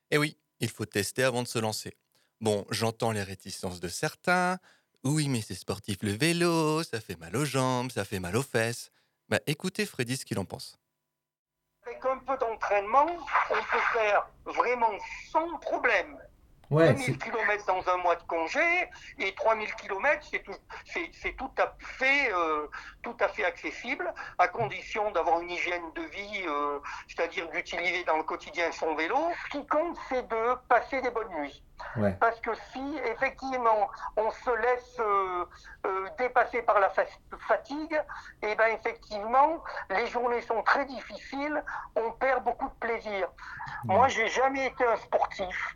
Et Eh oui, il faut tester avant de se lancer. Bon, j'entends les réticences de certains. Oui, mais c'est sportif le vélo, ça fait mal aux jambes, ça fait mal aux fesses. Bah écoutez Freddy ce qu'il en pense. Avec un peu d'entraînement, on peut faire vraiment sans problème. Ouais, 2000 km dans un mois de congé et 3000 km, c'est tout, c'est, c'est tout à fait, euh, tout à fait accessible, à condition d'avoir une hygiène de vie, euh, c'est-à-dire d'utiliser dans le quotidien son vélo. Ce qui compte, c'est de passer des bonnes nuits. Ouais. Parce que si effectivement on se laisse euh, euh, dépasser par la fa- fatigue, et ben effectivement les journées sont très difficiles, on perd beaucoup de plaisir. Moi, j'ai jamais été un sportif.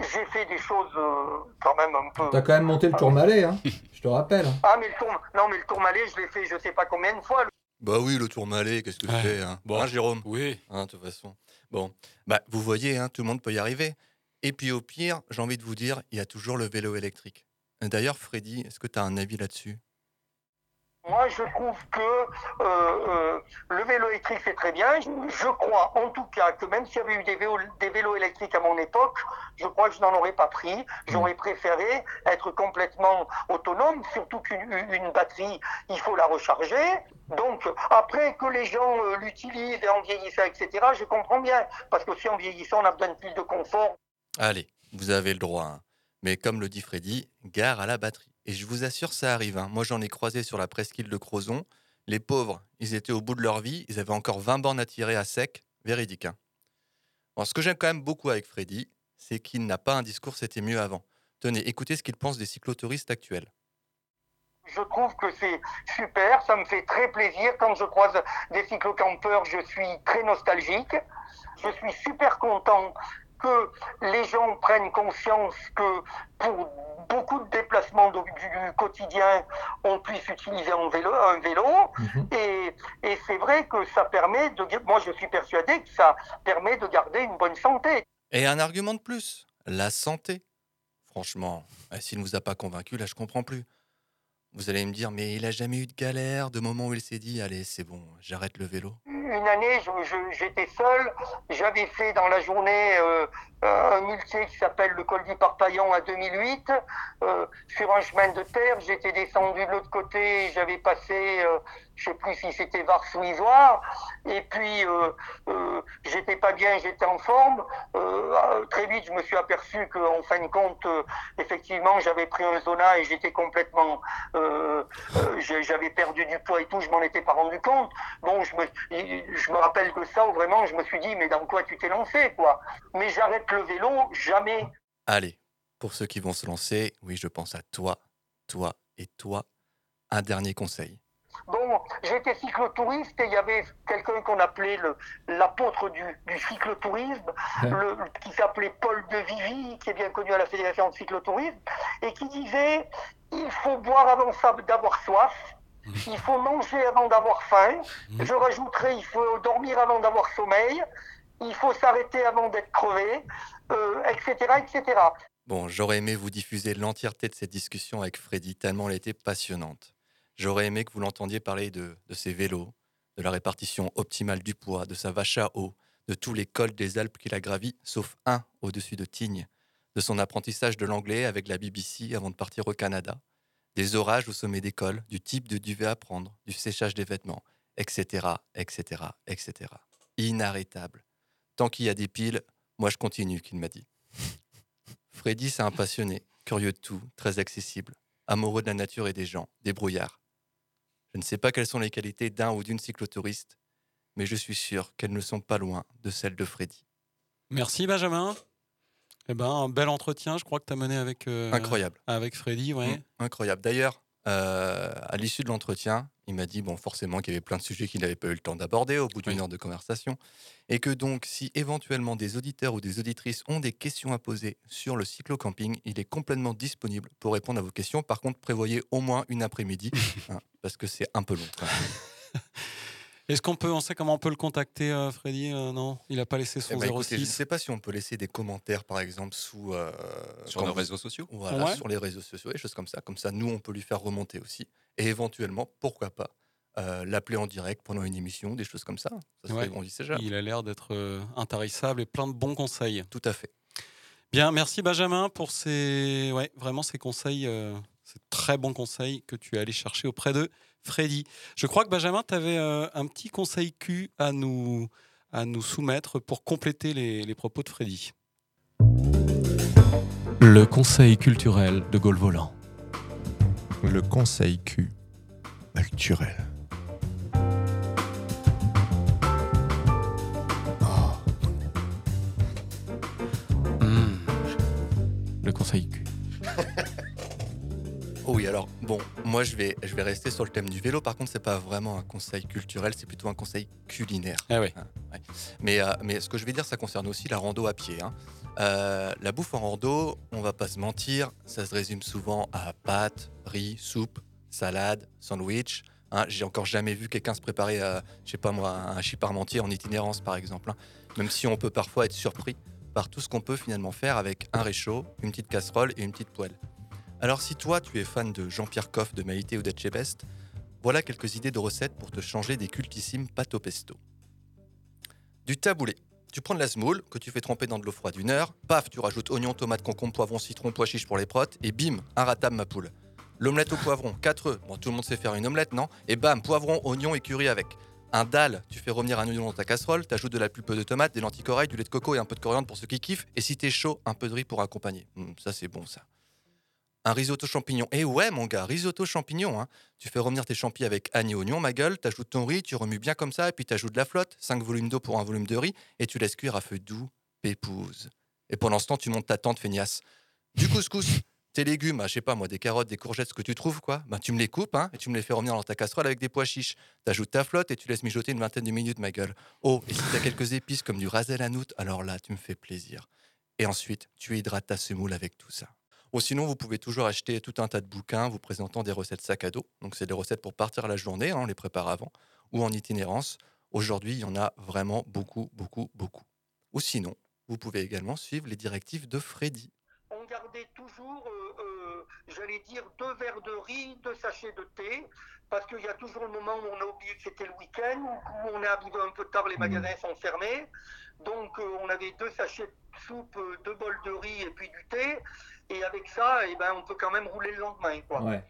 J'ai fait des choses euh, quand même un peu. T'as quand même monté le Tourmalet, hein Je te rappelle. hein. Ah mais le tour, non mais le tourmalet, je l'ai fait, je sais pas combien de fois. Bah oui, le tourmalet, qu'est-ce que tu fais hein Bon, Jérôme? Oui. Hein, de toute façon. Bon, bah vous voyez, hein, tout le monde peut y arriver. Et puis au pire, j'ai envie de vous dire, il y a toujours le vélo électrique. D'ailleurs, Freddy, est-ce que tu as un avis là-dessus? Moi, je trouve que euh, euh, le vélo électrique, c'est très bien. Je, crois, en tout cas, que même s'il y avait eu des vélos, électriques à mon époque, je crois que je n'en aurais pas pris. J'aurais préféré être complètement autonome, surtout qu'une une batterie, il faut la recharger. Donc, après que les gens euh, l'utilisent et en vieillissant, etc., je comprends bien. Parce que si en vieillissant, on a besoin de plus de confort. Allez, vous avez le droit. hein. Mais comme le dit Freddy, gare à la batterie. Et je vous assure, ça arrive. hein. Moi, j'en ai croisé sur la presqu'île de Crozon. Les pauvres, ils étaient au bout de leur vie. Ils avaient encore 20 bornes à tirer à sec. Véridique. hein. Ce que j'aime quand même beaucoup avec Freddy, c'est qu'il n'a pas un discours c'était mieux avant. Tenez, écoutez ce qu'il pense des cyclotouristes actuels. Je trouve que c'est super, ça me fait très plaisir. Quand je croise des cyclocampeurs, je suis très nostalgique. Je suis super content que les gens prennent conscience que pour beaucoup de déplacements du, du quotidien, on puisse utiliser un vélo. Un vélo. Et, et c'est vrai que ça permet de... Moi, je suis persuadé que ça permet de garder une bonne santé. Et un argument de plus, la santé. Franchement, eh, s'il ne vous a pas convaincu, là je comprends plus. Vous allez me dire, mais il a jamais eu de galère, de moment où il s'est dit, allez, c'est bon, j'arrête le vélo. Une année, j'étais seul. J'avais fait dans la journée euh, un muletier qui s'appelle le col du Parpaillon à 2008. euh, sur un chemin de terre, j'étais descendu de l'autre côté. J'avais passé, euh, je sais plus si c'était Vars ou Isoire. Et puis, euh, euh, j'étais pas bien, j'étais en forme. Euh, très vite, je me suis aperçu qu'en fin de compte, effectivement, j'avais pris un zona et j'étais complètement, j'avais perdu du poids et tout. Je m'en étais pas rendu compte. Bon, je me, me rappelle que ça, vraiment, je me suis dit, mais dans quoi tu t'es lancé, quoi? Mais j'arrête le vélo, jamais. Allez, pour ceux qui vont se lancer, oui, je pense à toi, toi et toi. Un dernier conseil. Bon, j'étais cyclotouriste et il y avait quelqu'un qu'on appelait l'apôtre du, du cyclotourisme, le- qui s'appelait Paul de Vivi, qui est bien connu à la Fédération de cyclotourisme, et qui disait il faut boire avant ça- d'avoir soif, il faut manger avant d'avoir faim, je rajouterai il faut dormir avant d'avoir sommeil, il faut s'arrêter avant d'être crevé, euh, etc., etc. Bon, j'aurais aimé vous diffuser l'entièreté de cette discussion avec Freddy, tellement elle était passionnante. J'aurais aimé que vous l'entendiez parler de, ses vélos, de la répartition optimale du poids, de sa vache à eau, de tous les cols des Alpes qu'il a gravis, sauf un au-dessus de Tignes, de son apprentissage de l'anglais avec la BBC avant de partir au Canada, des orages au sommet des cols, du type de duvet à prendre, du séchage des vêtements, etc., etc., etc. Inarrêtable. Tant qu'il y a des piles, moi je continue, qu'il m'a dit. Freddy, c'est un passionné, curieux de tout, très accessible, amoureux de la nature et des gens, débrouillard. Je ne sais pas quelles sont les qualités d'un ou d'une cyclotouriste, mais je suis sûr qu'elles ne sont pas loin de celles de Freddy. Merci Benjamin. Eh ben, un bel entretien, je crois que tu as mené avec, euh, Incroyable. avec Freddy. Ouais. Mm, incroyable. D'ailleurs, euh, à l'issue de l'entretien, il m'a dit, bon, forcément qu'il y avait plein de sujets qu'il n'avait pas eu le temps d'aborder au bout d'une heure de conversation, et que donc, si éventuellement des auditeurs ou des auditrices ont des questions à poser sur le cyclo-camping, il est complètement disponible pour répondre à vos questions. Par contre, prévoyez au moins une après-midi, hein, parce que c'est un peu long. Est-ce qu'on peut, on sait comment on peut le contacter, euh, Freddy Euh, Non, il n'a pas laissé Eh son ben, écoutez, je ne 06. sais pas si on peut laisser des commentaires, par exemple, sous euh, Sur nos vous- réseaux sociaux? Voilà, Ouais. sur les réseaux sociaux, des choses comme ça. Comme ça, nous, on peut lui faire remonter aussi. Et éventuellement, pourquoi pas, euh, l'appeler en direct pendant une émission, des choses comme ça. Ça serait, Ouais. on dit, c'est jamais. Il a l'air d'être euh, intarissable et plein de bons conseils. Tout à fait. Bien, merci Benjamin pour ces, ouais, vraiment ces conseils, euh, ces très bons conseils que tu es allé chercher auprès de Freddy. Je crois que Benjamin, tu avais un petit conseil Q à nous, à nous soumettre pour compléter les, les propos de Freddy. Le conseil culturel de Gaulle Volant. Le conseil Q culturel. Le conseil Q. Oui, alors, bon, moi, je vais, je vais rester sur le thème du vélo. Par contre, c'est pas vraiment un conseil culturel, c'est plutôt un conseil culinaire. Ah oui. Hein, ouais. mais, euh, mais ce que je vais dire, ça concerne aussi la rando à pied. hein. Euh, la bouffe en rando, on va pas se mentir, ça se résume souvent à pâtes, riz, soupe, salade, sandwich. hein. J'ai encore jamais vu quelqu'un se préparer, à, je sais pas moi, un chiparmentier en itinérance, par exemple. Même si on peut parfois être surpris par tout ce qu'on peut finalement faire avec un réchaud, une petite casserole et une petite poêle. Alors si toi tu es fan de Jean-Pierre Coff, de Maïté ou d'Etchebest, voilà quelques idées de recettes pour te changer des cultissimes pâtes au pesto. Du taboulé. Tu prends de la semoule que tu fais tremper dans de l'eau froide une heure, paf, tu rajoutes oignon, tomate, concombre, poivron, citron, pois chiche pour les protes, et bim, un ratable ma poule. L'omelette au poivron, 4 œufs. Bon, tout le monde sait faire une omelette, non? Et bam, poivron, oignon et curry avec. Un dalle, tu fais revenir un oignon dans ta casserole, t'ajoutes de la pulpe de tomate, des lentilles corail, du lait de coco et un peu de coriandre pour ceux qui kiffent, et si t'es chaud, un peu de riz pour accompagner. Hum, ça c'est bon ça. Un risotto champignon. Eh ouais, mon gars, risotto champignon. Hein. Tu fais revenir tes champis avec et oignon, ma gueule, t'ajoutes ton riz, tu remues bien comme ça, et puis t'ajoutes de la flotte, 5 volumes d'eau pour un volume de riz, et tu laisses cuire à feu doux, pépouse. Et pendant ce temps, tu montes ta tente feignasse. Du couscous. tes légumes, bah, je sais pas moi, des carottes, des courgettes, ce que tu trouves, quoi, bah, tu me les coupes hein, et tu me les fais revenir dans ta casserole avec des pois chiches. T'ajoutes ta flotte et tu laisses mijoter une vingtaine de minutes, ma gueule. Oh, et si t'as quelques épices comme du rasel hanout, alors là, tu me fais plaisir. Et ensuite, tu hydrates ta semoule avec tout ça. Ou sinon, vous pouvez toujours acheter tout un tas de bouquins vous présentant des recettes sac à dos. Donc, c'est des recettes pour partir la journée, hein, on les prépare avant, ou en itinérance. Aujourd'hui, il y en a vraiment beaucoup, beaucoup, beaucoup. Ou sinon, vous pouvez également suivre les directives de Freddy. On gardait toujours, euh, euh, j'allais dire, deux verres de riz, deux sachets de thé, parce qu'il y a toujours le moment où on a oublié que c'était le week-end, où on est arrivé un peu tard, les magasins sont fermés. Donc euh, on avait deux sachets de soupe, deux bols de riz et puis du thé. Et avec ça, eh ben, on peut quand même rouler le lendemain. Quoi.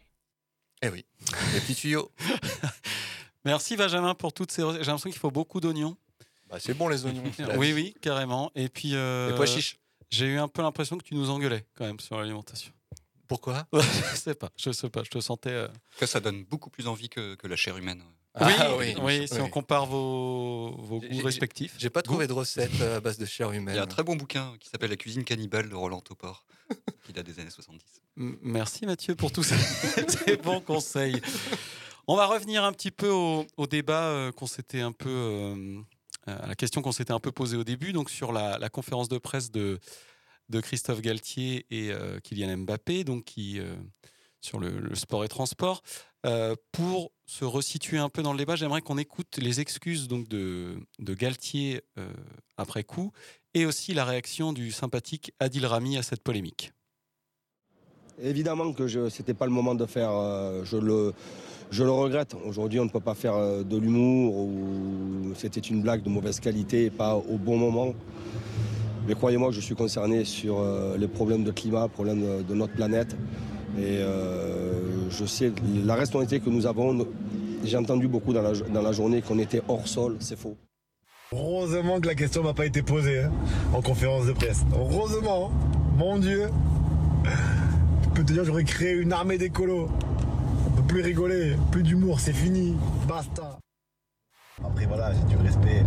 Eh oui, les petits tuyaux. Merci Benjamin pour toutes ces recettes. J'ai l'impression qu'il faut beaucoup d'oignons. Bah, c'est bon les oignons. oui, oui, carrément. Et puis. euh, Les pois chiches. J'ai eu un peu l'impression que tu nous engueulais quand même sur l'alimentation. Pourquoi? Je sais pas, je sais pas, je te sentais. euh, Que ça donne beaucoup plus envie que, que la chair humaine. Oui, Ah oui, oui, si oui. on compare vos, vos goûts respectifs. J'ai pas trouvé de recette euh, à base de chair humaine. Il y a un très bon bouquin qui s'appelle La cuisine cannibale de Roland Topor, qui date des années 70. M- Merci Mathieu pour tous ces, ces bons conseils. On va revenir un petit peu au, au débat euh, qu'on s'était un peu, euh, à la question qu'on s'était un peu posée au début, donc sur la, la conférence de presse de, de Christophe Galtier et euh, Kylian Mbappé, donc qui euh, sur le, sport et transport. Euh, pour se resituer un peu dans le débat, j'aimerais qu'on écoute les excuses donc de, de Galtier euh, après coup et aussi la réaction du sympathique Adil Rami à cette polémique. Évidemment que ce n'était pas le moment de faire, euh, je, le, je le regrette. Aujourd'hui, on ne peut pas faire de l'humour ou c'était une blague de mauvaise qualité et pas au bon moment. Mais croyez-moi je suis concerné sur les problèmes de climat, problèmes de notre planète. Et euh, je sais la responsabilité que nous avons. J'ai entendu beaucoup dans la, journée qu'on était hors sol, c'est faux. Heureusement que la question m'a pas été posée hein, en conférence de presse. Heureusement, mon Dieu. Je peux te dire, j'aurais créé une armée d'écolos. On peut plus rigoler, plus d'humour, c'est fini, basta. Après voilà, j'ai du respect.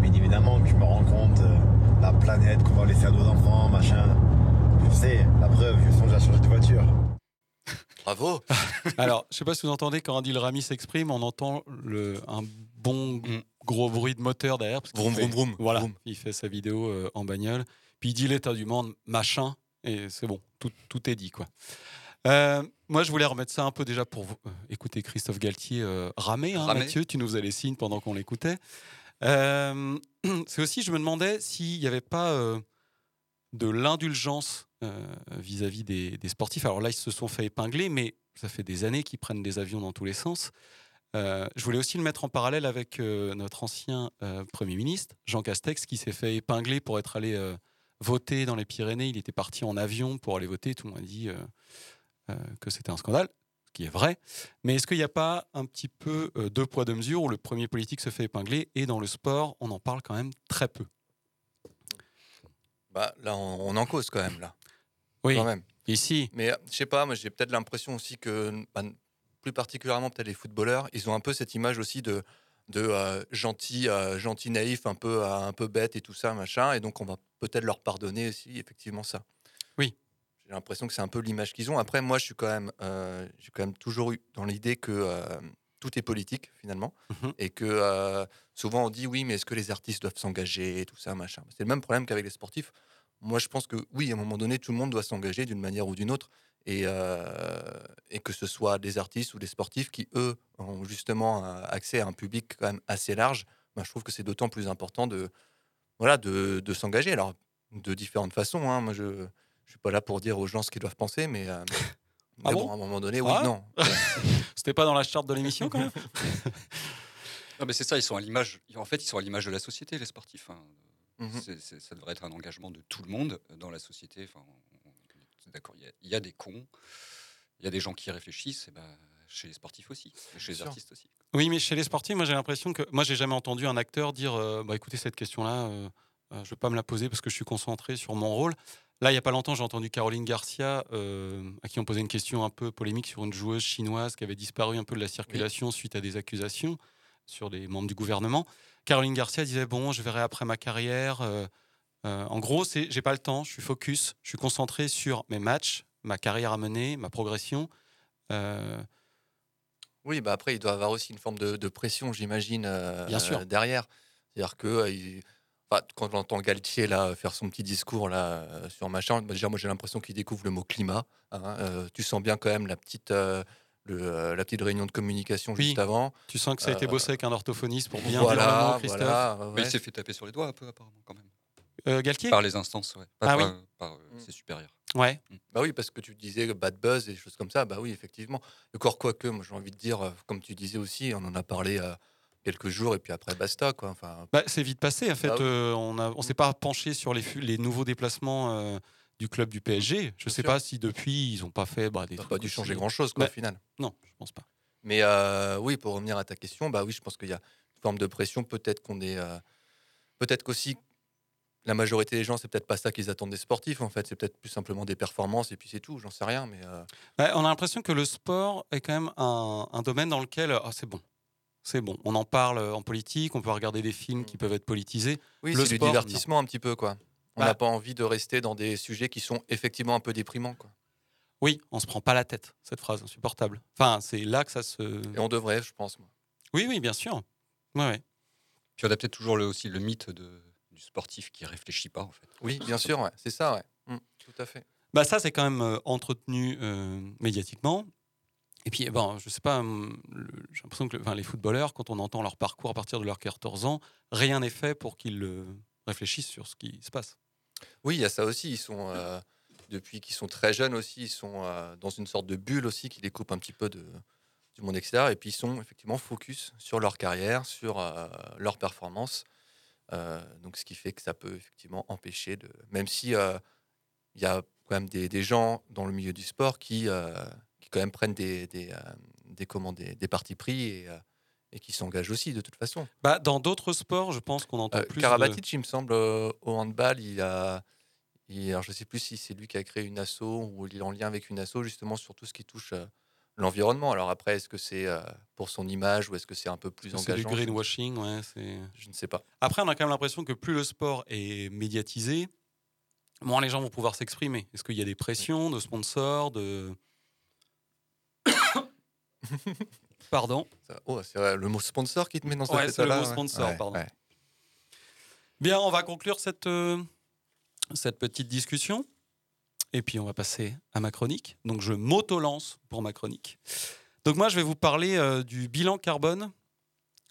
Bien évidemment que je me rends compte, euh, la planète qu'on va laisser à nos enfants, machin. Je sais, la preuve, je songe à changer de voiture. Bravo Alors, je sais pas si vous entendez quand Adil Rami s'exprime, on entend le, un bon gros bruit de moteur derrière. Parce Vroom, fait- vroom, vroom. Voilà, Vroom. il fait sa vidéo euh, en bagnole. Puis il dit l'état du monde, machin, et c'est bon, tout, tout est dit. quoi. Euh, moi, je voulais remettre ça un peu déjà pour vous. euh, écouter Christophe Galtier euh, ramer, hein, Ramer. Mathieu, tu nous faisais les signes pendant qu'on l'écoutait. C'est aussi, je me demandais s'il n'y avait pas de l'indulgence euh, vis-à-vis des, sportifs. Alors là, ils se sont fait épingler, mais ça fait des années qu'ils prennent des avions dans tous les sens. Euh, je voulais aussi le mettre en parallèle avec euh, notre ancien Premier ministre, Jean Castex, qui s'est fait épingler pour être allé voter dans les Pyrénées. Il était parti en avion pour aller voter. Tout le monde a dit que c'était un scandale, ce qui est vrai. Mais est-ce qu'il n'y a pas un petit peu deux poids, deux mesures où le premier politique se fait épingler et dans le sport, on en parle quand même très peu? Bah, là, on, on en cause quand même, là. Oui, Quand même. ici. Mais euh, je sais pas, moi j'ai peut-être l'impression aussi que, bah, plus particulièrement peut-être les footballeurs, ils ont un peu cette image aussi de, de euh, gentil, euh, gentil naïf, un peu, euh, un peu bête et tout ça, machin. Et donc on va peut-être leur pardonner aussi, effectivement, ça. Oui. J'ai l'impression que c'est un peu l'image qu'ils ont. Après, moi, je suis quand même, j'ai quand même toujours eu dans l'idée que tout est politique finalement, Mhm. et que euh, souvent on dit oui, mais est-ce que les artistes doivent s'engager et tout ça, machin. C'est le même problème qu'avec les sportifs. Moi, je pense que oui, à un moment donné, tout le monde doit s'engager d'une manière ou d'une autre, et, euh, et que ce soit des artistes ou des sportifs qui eux ont justement euh, accès à un public quand même assez large. ben, je trouve que c'est d'autant plus important de voilà de, de s'engager. Alors de différentes façons. hein. Moi, je je suis pas là pour dire aux gens ce qu'ils doivent penser, mais, euh, mais Ah bon, bon? à un moment donné, oui, Ah non. C'était pas dans la charte de l'émission quand même Non, mais c'est ça, ils sont à l'image. En fait, ils sont à l'image de la société, les sportifs. hein. Mhm. Ça devrait être un engagement de tout le monde dans la société. Enfin, d'accord, il y, a- il y a des cons, il y a des gens qui réfléchissent. Et ben, chez les sportifs aussi, chez les sûr. artistes aussi. Oui, mais chez les sportifs, moi j'ai l'impression que. Moi j'ai jamais entendu un acteur dire euh, bah, écoutez, cette question-là, euh, euh, je vais pas me la poser parce que je suis concentré sur mon rôle. Là, il y a pas longtemps, j'ai entendu Caroline Garcia, euh, à qui on posait une question un peu polémique sur une joueuse chinoise qui avait disparu un peu de la circulation suite à des accusations sur des membres du gouvernement. Caroline Garcia disait bon, je verrai après ma carrière. euh, euh, en gros, c'est j'ai pas le temps, je suis focus, je suis concentré sur mes matchs, ma carrière à mener, ma progression. Oui, bah après, il doit avoir aussi une forme de, de pression, j'imagine, Bien sûr. derrière. C'est-à-dire que il- enfin, quand j'entends Galtier là, faire son petit discours là, euh, sur machin, bah, déjà, moi j'ai l'impression qu'il découvre le mot climat. hein. Euh, tu sens bien quand même la petite, euh, le, la petite réunion de communication Oui. juste avant. tu sens que ça a été Euh, bossé avec un orthophoniste pour bien voilà, dire le Christophe. voilà, ouais, Mais il s'est fait taper sur les doigts un peu, apparemment, quand même. Euh, Galtier? Par les instances, ouais. Pas Ah oui. par, par, euh, ses supérieurs. Ouais. Bah oui, parce que tu disais bad buzz et des choses comme ça, bah oui, effectivement. Encore quoi que, moi j'ai envie de dire, comme tu disais aussi, on en a parlé euh, quelques jours et puis après basta, quoi. Enfin, Bah, c'est vite passé. En fait, Bah oui. euh, on a, on s'est pas penché sur les, les nouveaux déplacements euh, du club du PSG. Je Bien sais sûr. pas si depuis ils ont pas fait bah, des ça trucs pas dû changer grand-chose, quoi, Bah, au final. Non, je pense pas. Mais euh, oui, pour revenir à ta question, bah oui, je pense qu'il y a une forme de pression. Peut-être qu'on est, euh, peut-être qu'aussi la majorité des gens, c'est peut-être pas ça qu'ils attendent des sportifs. En fait, c'est peut-être plus simplement des performances et puis c'est tout. J'en sais rien, mais euh, Ouais, on a l'impression que le sport est quand même un, un domaine dans lequel ah, c'est bon. C'est bon. On en parle en politique, on peut regarder des films qui peuvent être politisés. Mm. oui, le c'est du divertissement un petit peu, quoi. On Bah- n'a pas envie de rester dans des sujets qui sont effectivement un peu déprimants, quoi. Oui, on se prend pas la tête. Cette phrase insupportable. Enfin, c'est là que ça se. Et on devrait, je pense. Moi. Oui, oui, bien sûr. Ouais, ouais. Puis on a peut-être toujours le, aussi le mythe de, du sportif qui réfléchit pas, en fait. Oui, bien sûr, ouais, c'est ça, ouais. Mm, tout à fait. Bah ça, c'est quand même euh, entretenu euh, médiatiquement. Et puis, bon, je sais pas, hum, j'ai l'impression que les footballeurs, quand on entend leur parcours à partir de leurs 14 ans, rien n'est fait pour qu'ils réfléchissent sur ce qui se passe. Oui, il y a ça aussi. Ils sont, euh, depuis qu'ils sont très jeunes aussi, ils sont euh, dans une sorte de bulle aussi qui les coupe un petit peu du monde extérieur. Et puis ils sont effectivement focus sur leur carrière, sur euh, leur performance. Donc ce qui fait que ça peut effectivement empêcher de. Même si il y a quand même des, gens dans le milieu du sport qui quand même prennent des, des, euh, des, comment, des, des partis pris et, euh, et qui s'engagent aussi de toute façon. Bah, dans d'autres sports, je pense qu'on entend Euh, plus. de- Karabatic, il me semble, euh, au handball, il a. il- alors je ne sais plus si c'est lui qui a créé une asso ou il est en lien avec une asso justement sur tout ce qui touche euh, l'environnement. Alors après, est-ce que c'est euh, pour son image ou est-ce que c'est un peu plus C'est du engageant je ne- greenwashing, ouais. c'est- Je ne sais pas. Après, on a quand même l'impression que plus le sport est médiatisé, moins les gens vont pouvoir s'exprimer. Est-ce qu'il y a des pressions de sponsors, de... Pardon Oh, c'est le mot sponsor qui te met dans cet Ouais, c'est le mot sponsor, Ouais, pardon. ouais. Bien, on va conclure cette, euh, cette petite discussion. Et puis, on va passer à ma chronique. Donc, je m'auto-lance pour ma chronique. Donc, moi, je vais vous parler euh, du bilan carbone,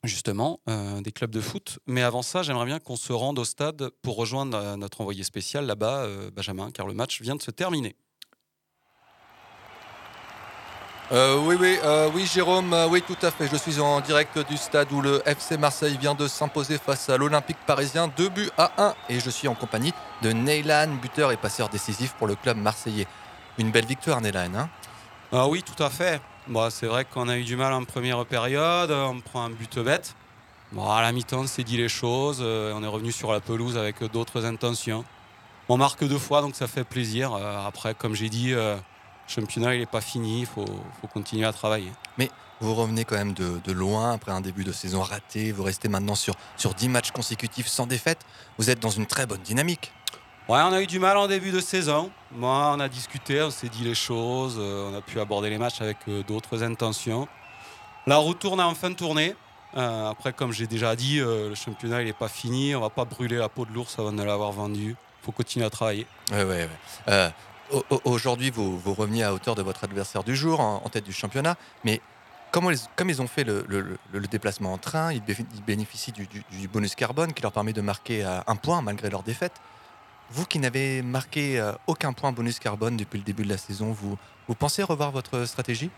justement, euh, des clubs de foot. Mais avant ça, j'aimerais bien qu'on se rende au stade pour rejoindre notre envoyé spécial là-bas, Benjamin, car le match vient de se terminer. Euh, oui, oui, euh, oui, Jérôme, euh, oui, tout à fait. Je suis en direct du stade où le FC Marseille vient de s'imposer face à l'Olympique parisien, 2 buts à 1. Et je suis en compagnie de Neylan, buteur et passeur décisif pour le club marseillais. Une belle victoire, Neylan. Hein? Ah oui, tout à fait. Bon, c'est vrai qu'on a eu du mal en première période, on prend un but bête. Bon, à la mi-temps, c'est dit les choses, on est revenu sur la pelouse avec d'autres intentions. On marque deux fois, donc ça fait plaisir. Après, comme j'ai dit, le championnat, il n'est pas fini, il faut, faut continuer à travailler. Mais vous revenez quand même de, de loin après un début de saison raté. Vous restez maintenant sur, sur 10 matchs consécutifs sans défaite. Vous êtes dans une très bonne dynamique. Ouais, on a eu du mal en début de saison. Moi, on a discuté, on s'est dit les choses, euh, on a pu aborder les matchs avec euh, d'autres intentions. La route tourne en fin de tournée. Euh, après, comme j'ai déjà dit, euh, le championnat il n'est pas fini. On va pas brûler la peau de l'ours avant de l'avoir vendu. Il faut continuer à travailler. Ouais, ouais, ouais. Euh, Aujourd'hui, vous, vous reveniez à hauteur de votre adversaire du jour, en, en tête du championnat. Mais comment ils- comme ils ont fait le, le- le- le déplacement en train, ils, bénéficient du, du- du bonus carbone qui leur permet de marquer euh, un point malgré leur défaite. Vous qui n'avez marqué euh, aucun point bonus carbone depuis le début de la saison, vous, vous pensez revoir votre stratégie?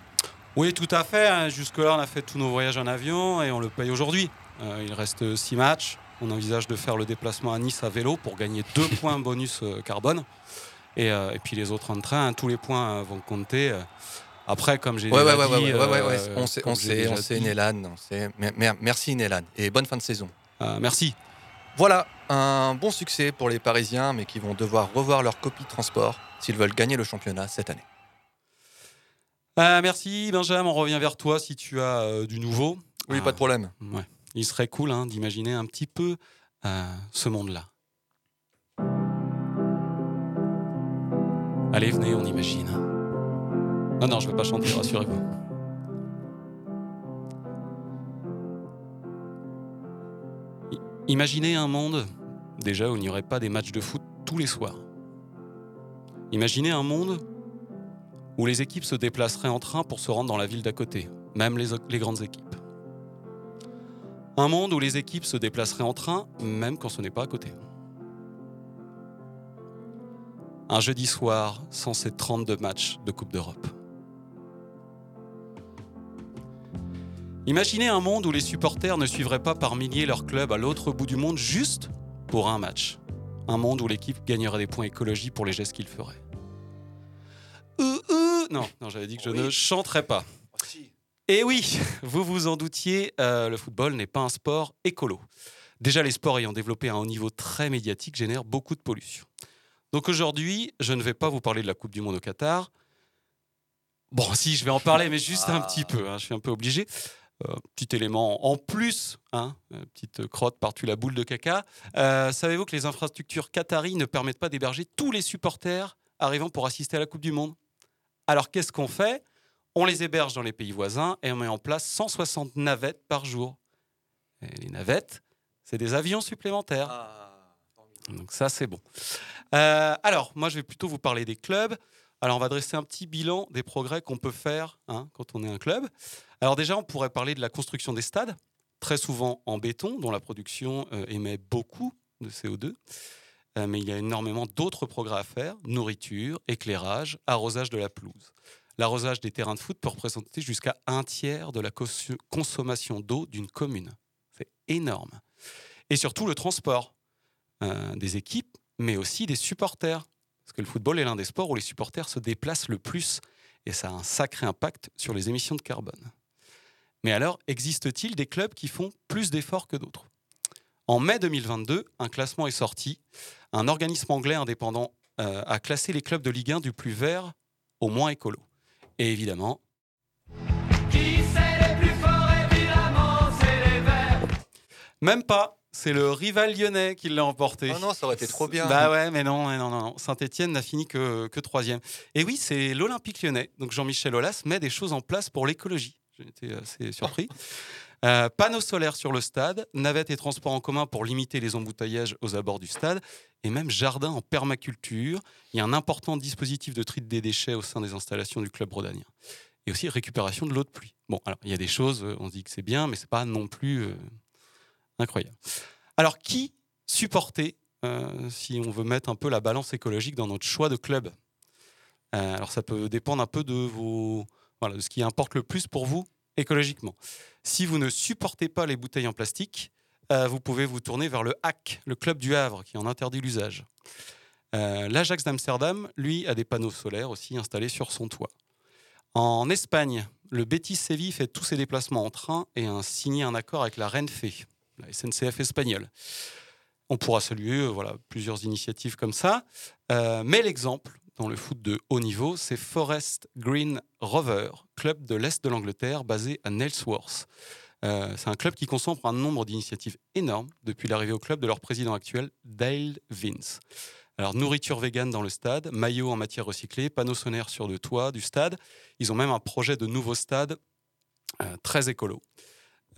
Oui, tout à fait. hein. Jusque-là, on a fait tous nos voyages en avion et on le paye aujourd'hui. Euh, il reste six matchs. On envisage de faire le déplacement à Nice à vélo pour gagner deux points bonus carbone. Et, euh, et puis les autres en train, hein, tous les points euh, vont compter. euh. Après, comme j'ai Ouais, ouais, dit, ouais, On sait, on sait, on sait, Nélan. on sait. Mer- mer- Merci, Nélan. Et bonne fin de saison. Euh, merci. Voilà, un bon succès pour les Parisiens, mais qui vont devoir revoir leur copie de transport s'ils veulent gagner le championnat cette année. Euh, merci Benjamin, on revient vers toi si tu as euh, du nouveau. Oui, pas de problème. ouais. Il serait cool hein, d'imaginer un petit peu ce monde-là. Allez, venez, on imagine. Non, non, je ne vais pas chanter, rassurez-vous. Imaginez un monde, déjà, où il n'y aurait pas des matchs de foot tous les soirs. Imaginez un monde où les équipes se déplaceraient en train pour se rendre dans la ville d'à côté, même les grandes équipes. Un monde où les équipes se déplaceraient en train, même quand ce n'est pas à côté. Un jeudi soir sans ces 32 matchs de Coupe d'Europe. Imaginez un monde où les supporters ne suivraient pas par milliers leur club à l'autre bout du monde juste pour un match. Un monde où l'équipe gagnerait des points écologie pour les gestes qu'ils feraient. Euh, euh, Non, non j'avais dit que je ne chanterais pas. Et oui, vous vous en doutiez, euh, le football n'est pas un sport écolo. Déjà, les sports ayant développé un haut niveau très médiatique génèrent beaucoup de pollution. Donc aujourd'hui, je ne vais pas vous parler de la Coupe du Monde au Qatar. Bon, si, je vais en parler, mais juste un petit peu. hein, je suis un peu obligé. Euh, petit élément en plus, hein, euh, petite crotte par-dessus la boule de caca. Euh, Savez-vous que les infrastructures qataries ne permettent pas d'héberger tous les supporters arrivant pour assister à la Coupe du Monde? Alors qu'est-ce qu'on fait? On les héberge dans les pays voisins et on met en place 160 navettes par jour. Et les navettes, c'est des avions supplémentaires. Donc ça, c'est bon. Euh, alors, moi, je vais plutôt vous parler des clubs. Alors, on va dresser un petit bilan des progrès qu'on peut faire hein, quand on est un club. Alors déjà, on pourrait parler de la construction des stades, très souvent en béton, dont la production euh, émet beaucoup de CO2. Euh, mais il y a énormément d'autres progrès à faire nourriture, éclairage, arrosage de la pelouse. L'arrosage des terrains de foot peut représenter jusqu'à un tiers de la cons- consommation d'eau d'une commune. C'est énorme. Et surtout le transport euh, des équipes, mais aussi des supporters. Parce que le football est l'un des sports où les supporters se déplacent le plus. Et ça a un sacré impact sur les émissions de carbone. Mais alors, existe-t-il des clubs qui font plus d'efforts que d'autres? En mai 2022, un classement est sorti. Un organisme anglais indépendant euh, a classé les clubs de Ligue 1 du plus vert au moins écolo. Et évidemment, Qui c'est les plus forts évidemment c'est les verts Même pas. C'est le rival lyonnais qui l'a emporté. Oh non, ça aurait été trop bien. Bah ouais, mais non, non, non. Saint-Etienne n'a fini que, que troisième. Et oui, c'est l'Olympique lyonnais. Donc Jean-Michel Aulas met des choses en place pour l'écologie. J'ai été assez surpris. Euh, panneaux solaires sur le stade, navettes et transports en commun pour limiter les embouteillages aux abords du stade, et même jardin en permaculture. Il y a un important dispositif de tri des déchets au sein des installations du club rhodanien. Et aussi récupération de l'eau de pluie. Bon, alors il y a des choses, euh, on se dit que c'est bien, mais c'est pas non plus euh, incroyable. Alors, qui supporter euh, si on veut mettre un peu la balance écologique dans notre choix de club? Euh, Alors, ça peut dépendre un peu de vos, voilà, de ce qui importe le plus pour vous écologiquement. Si vous ne supportez pas les bouteilles en plastique, euh, vous pouvez vous tourner vers le HAC, le club du Havre, qui en interdit l'usage. L'Ajax d'Amsterdam, lui, a des panneaux solaires aussi installés sur son toit. En Espagne, le Betis Séville fait tous ses déplacements en train et a signé un accord avec la Renfe, SNCF espagnole. On pourra saluer euh, voilà, plusieurs initiatives comme ça. Euh, mais l'exemple dans le foot de haut niveau, c'est Forest Green Rover, club de l'Est de l'Angleterre basé à Nailsworth. Euh, c'est un club qui concentre un nombre d'initiatives énormes depuis l'arrivée au club de leur président actuel, Dale Vince. Alors, nourriture végane dans le stade, maillots en matière recyclée, panneaux solaires sur le toit du stade. Ils ont même un projet de nouveau stade euh, très écolo.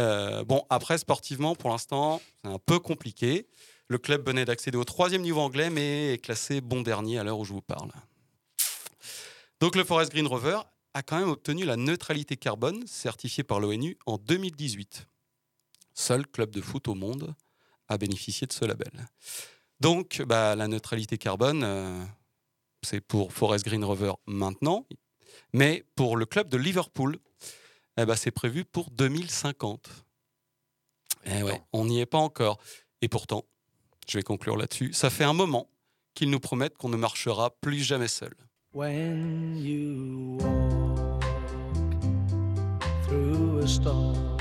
Euh, bon, après, sportivement, pour l'instant, c'est un peu compliqué. Le club venait d'accéder au troisième niveau anglais, mais est classé bon dernier à l'heure où je vous parle. Donc, le Forest Green Rover a quand même obtenu la neutralité carbone certifiée par l'ONU en 2018. Seul club de foot au monde à bénéficier de ce label. Donc, bah, la neutralité carbone, euh, c'est pour Forest Green Rover maintenant, mais pour le club de Liverpool, eh ben, c'est prévu pour 2050. Eh ouais, on n'y est pas encore. Et pourtant, je vais conclure là-dessus, ça fait un moment qu'ils nous promettent qu'on ne marchera plus jamais seul. When you walk through a storm,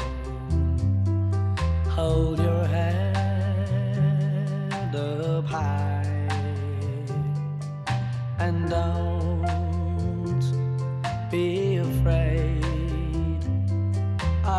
hold your head up high and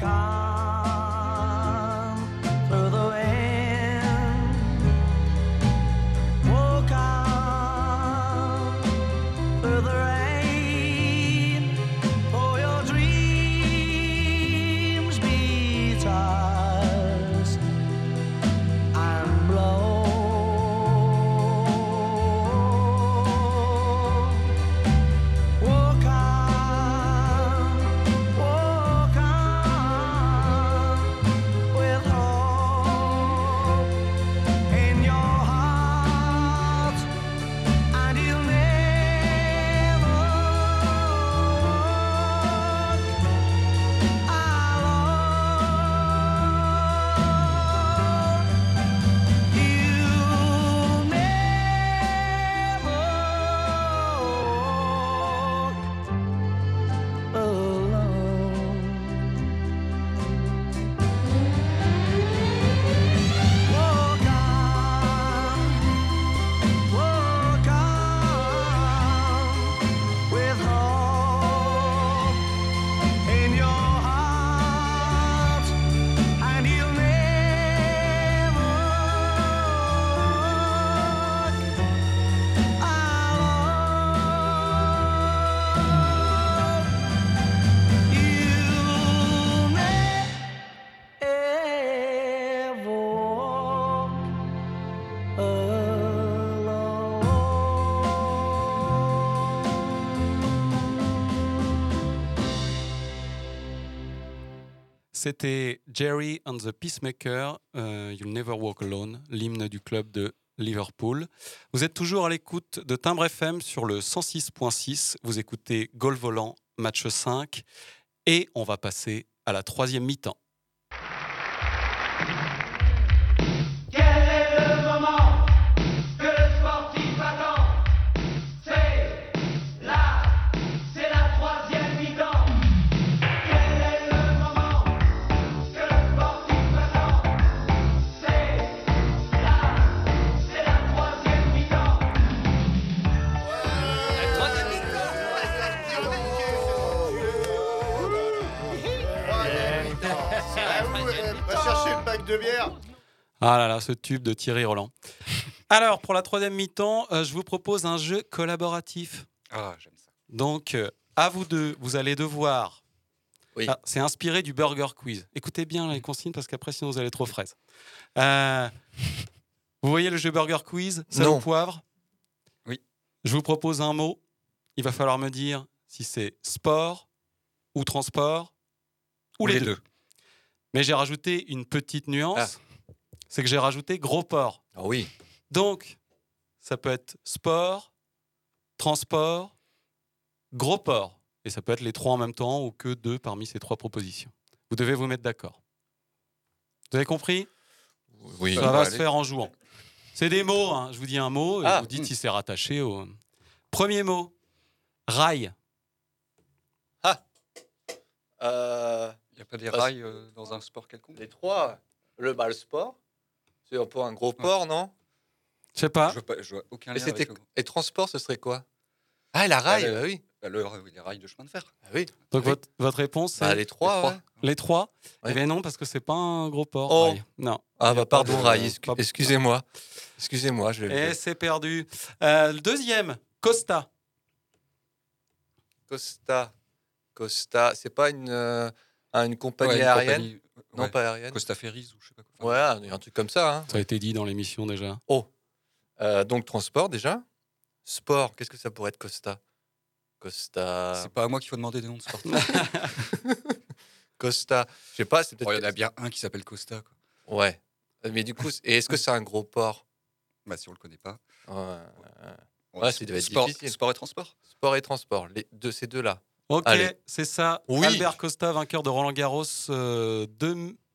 come. C'était Jerry and the Peacemaker, euh, You'll Never Walk Alone, l'hymne du club de Liverpool. Vous êtes toujours à l'écoute de Timbre FM sur le 106.6. Vous écoutez Gol Volant, match 5. Et on va passer à la troisième mi-temps. Ah là là, ce tube de Thierry Roland. Alors, pour la troisième mi-temps, euh, je vous propose un jeu collaboratif. Ah, j'aime ça. Donc, euh, à vous deux, vous allez devoir. Oui. Ah, c'est inspiré du Burger Quiz. Écoutez bien les consignes parce qu'après, sinon, vous allez trop fraise. Euh, vous voyez le jeu Burger Quiz? Non. au poivre? Oui. Je vous propose un mot. Il va falloir me dire si c'est sport ou transport ou, les, deux. Mais j'ai rajouté une petite nuance. C'est que j'ai rajouté gros port. Ah oui. Donc, ça peut être sport, transport, gros port. Et ça peut être les trois en même temps ou que deux parmi ces trois propositions. Vous devez vous mettre d'accord. Vous avez compris? Oui. Ça Ça va se faire en jouant. C'est des mots, hein. je vous dis un mot et Ah. vous dites si c'est rattaché au. Premier mot, rail. Euh, Il n'y a pas des rails euh, dans un sport quelconque? Les trois. Le, le sport. C'est un peu un gros port, non? Je sais pas. Je vois, pas- je vois aucun Et, lien avec le... et transport, ce serait quoi? Ah, la rail, le- bah oui. bah, le- les rails de chemin de fer. Ah oui. Donc Oui. votre, votre réponse, c'est Bah, les trois, ouais. Les trois? Ouais. Eh bien non, parce que c'est pas un gros port. Oh. rail. Non. Ah bah pas pardon, de- rail, excu- excusez-moi. Excusez-moi, je Et c'est perdu. Euh, le deuxième, Costa. Costa. Costa, c'est pas une, euh, un- une compagnie Ouais, une aérienne? compagnie, Non, ouais. pas aérienne. Costa Ferries ou je sais pas quoi. Ouais, il y a un truc comme ça. hein. Ça a été dit dans l'émission déjà. Oh. Euh, donc transport déjà. Sport, qu'est-ce que ça pourrait être Costa? Costa. C'est pas à moi qu'il faut demander des noms de sportifs. Costa. Je sais pas, c'est peut-être. Oh, Il y en a bien un qui s'appelle Costa. Quoi. Ouais. Mais du coup, et est-ce que c'est un gros port? Bah, si on le connaît pas. Ouais, Ouais, c'est- ça devait être sport, difficile. sport et transport. Sport et transport, les deux, ces deux-là. Ok, c'est ça. Oui. Albert Costa, vainqueur de Roland Garros euh,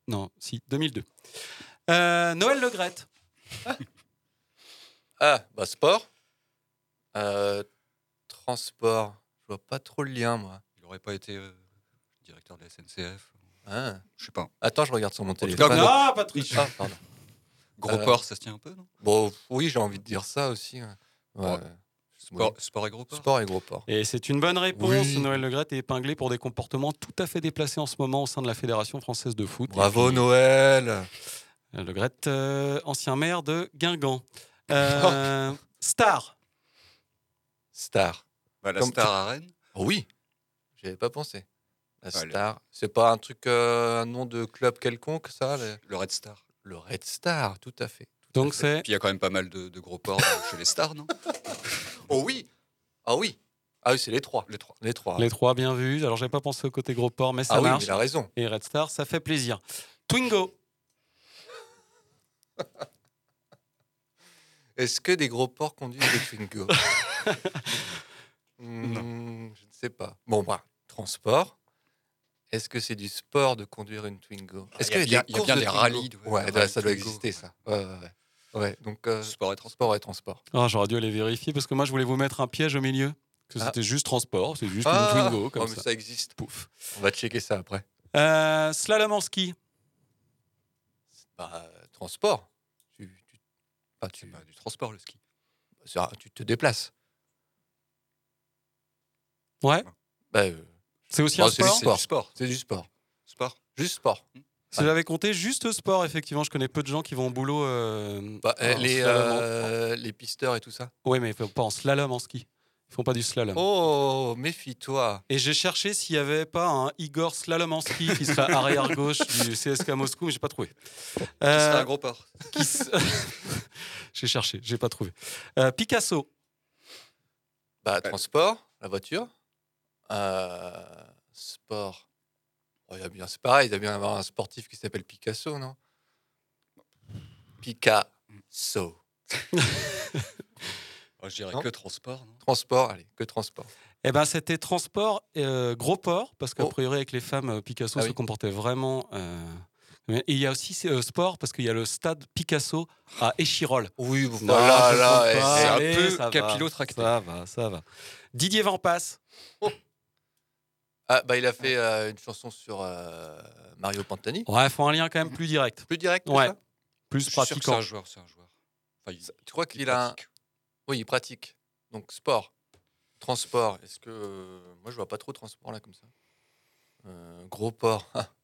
non, si, 2002. Euh, Noël Legrette. Ah, bah sport. Euh, transport. Je vois pas trop le lien, moi. Il n'aurait pas été euh, directeur de la SNCF. Ah. Je sais pas. Attends, je regarde sur mon téléphone. gros- Ah, Patrick Ah, pardon. Gros Euh, port, ça se tient un peu, non? Bon, oui, j'ai envie de dire ça aussi. ouais. Ouais. Sport, sport et gros port Sport et gros port. Et c'est une bonne réponse. Oui. Noël Le Graët est épinglé pour des comportements tout à fait déplacés en ce moment au sein de la Fédération française de foot. Bravo puis, Noël euh, Le Graët, euh, ancien maire de Guingamp. Euh, Star. Star. Bah, la Comme star tu- à Rennes Oh oui, pas pensé. La le- Star, c'est pas un truc, euh, un nom de club quelconque, ça le... Le Red Star. le Red Star, tout à fait. Donc c'est Puis il y a quand même pas mal de, de gros ports chez les stars, non? Oh oui Ah oui Ah oui, c'est les trois. Les trois. Les trois. les trois bien vus. Alors j'ai pas pensé au côté gros port, mais ça ah oui, mais il a raison. Et Red Star, ça fait plaisir. Twingo. Est-ce que des gros porcs conduisent des Twingo Hmm, Je ne sais pas. Bon, bah, transport. Est-ce que c'est du sport de conduire une Twingo? Est-ce Ah, il y a qu'il y a, bien- des il y a courses bien de des Twingo? rallyes, ouais, Ouais, des rallyes ça doit Twingo. exister, ça. Ouais, ouais, ouais. Donc euh, Sport et transport. sport et transport. Ah, J'aurais dû aller vérifier parce que moi je voulais vous mettre un piège au milieu. Que Ah. c'était juste transport, c'est juste Ah, une Twingo comme oh, mais ça. ça existe. Pouf. On va checker ça après. Euh, slalom en ski. Bah, transport. Tu, tu, bah, tu, C'est pas du transport, le ski. un- tu te déplaces. Ouais. Bah, euh, C'est aussi bah, un sport. sport. du sport. C'est du sport. Sport. Juste sport. Si j'avais compté juste sport, effectivement, je connais peu de gens qui vont au boulot. Euh, Bah, euh, en les, euh, les pisteurs et tout ça. Ouais, mais pas en slalom en ski. Ils font pas du slalom. Oh, méfie-toi. Et j'ai cherché s'il y avait pas un Igor slalom en ski qui serait arrière gauche du CSK Moscou, mais j'ai pas trouvé. Qui Euh, serait un gros port s- j'ai cherché, j'ai pas trouvé. Euh, Picasso. Bah, transport, la voiture. Euh, sport. Oh, il y a bien, c'est pareil, il doit bien y avoir un sportif qui s'appelle Picasso, non? Picasso. Oh, Je dirais Non? que transport, non? Transport, allez, que transport. Eh ben, c'était transport euh, gros port parce qu'a Oh. priori avec les femmes, euh, Picasso Ah se oui. comportait vraiment. euh, Et il y a aussi euh, sport parce qu'il y a le stade Picasso à Échirol. Oui, voilà, là, compte eh, c'est un peu ça va, capillotracté. Ça va, ça va. Didier Van Passe. Ah, bah, il a fait euh, une chanson sur euh, Mario Pantani. Ouais, faut un lien quand même plus direct. Plus direct que Ouais. ça Plus Je suis sûr que c'est pratiquant. un joueur, c'est un joueur. Enfin, il- Tu crois il qu'il a un... pratique. Oui, il pratique. Donc, sport. Transport. Est-ce que... euh, Moi, je vois pas trop transport, là, comme ça. Euh, gros port. Ah.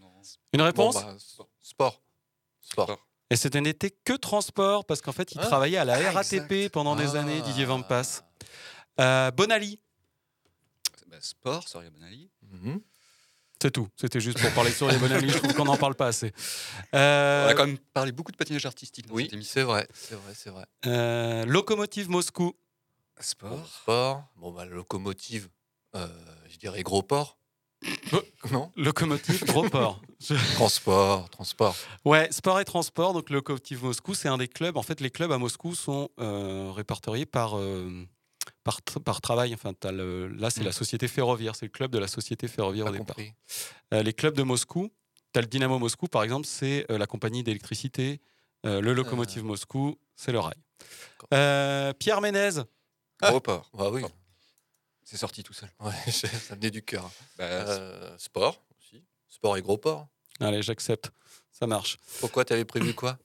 Non. Une réponse Bon, bah, sport. Sport. Sport. Et c'était n'était que transport parce qu'en fait, il Hein travaillait à la Ah, RATP exact. pendant des Ah. années, Didier Van Passe. Euh, Bonali. Bah, sport, Soria Bonali. Mhm. C'est tout. C'était juste pour parler sur les Bonali. Je trouve qu'on n'en parle pas assez. On Euh, a quand même parlé beaucoup de patinage artistique dans Oui, c'est vrai, c'est vrai, c'est vrai. euh, Locomotive Moscou. Sport. Sport. Bon, bah, locomotive. euh, je dirais gros port. non Locomotive Gros Port. Je- Transport, transport. Ouais, sport et transport. Donc, Locomotive Moscou, c'est un des clubs. En fait, les clubs à Moscou sont euh, répertoriés par, euh, par, tr- par travail. Enfin, le- là, c'est Mm. la société ferroviaire. C'est le club de la société ferroviaire au départ. Euh, les clubs de Moscou, tu as le Dynamo Moscou, par exemple, c'est euh, la compagnie d'électricité. Euh, le Locomotive Moscou, c'est le rail. Pierre Ménez. Gros port. Bah oui. C'est sorti tout seul. Ouais, ça venait du cœur. Bah, sport aussi. Sport et gros port. Allez, j'accepte. Ça marche. Pourquoi t'avais prévu quoi?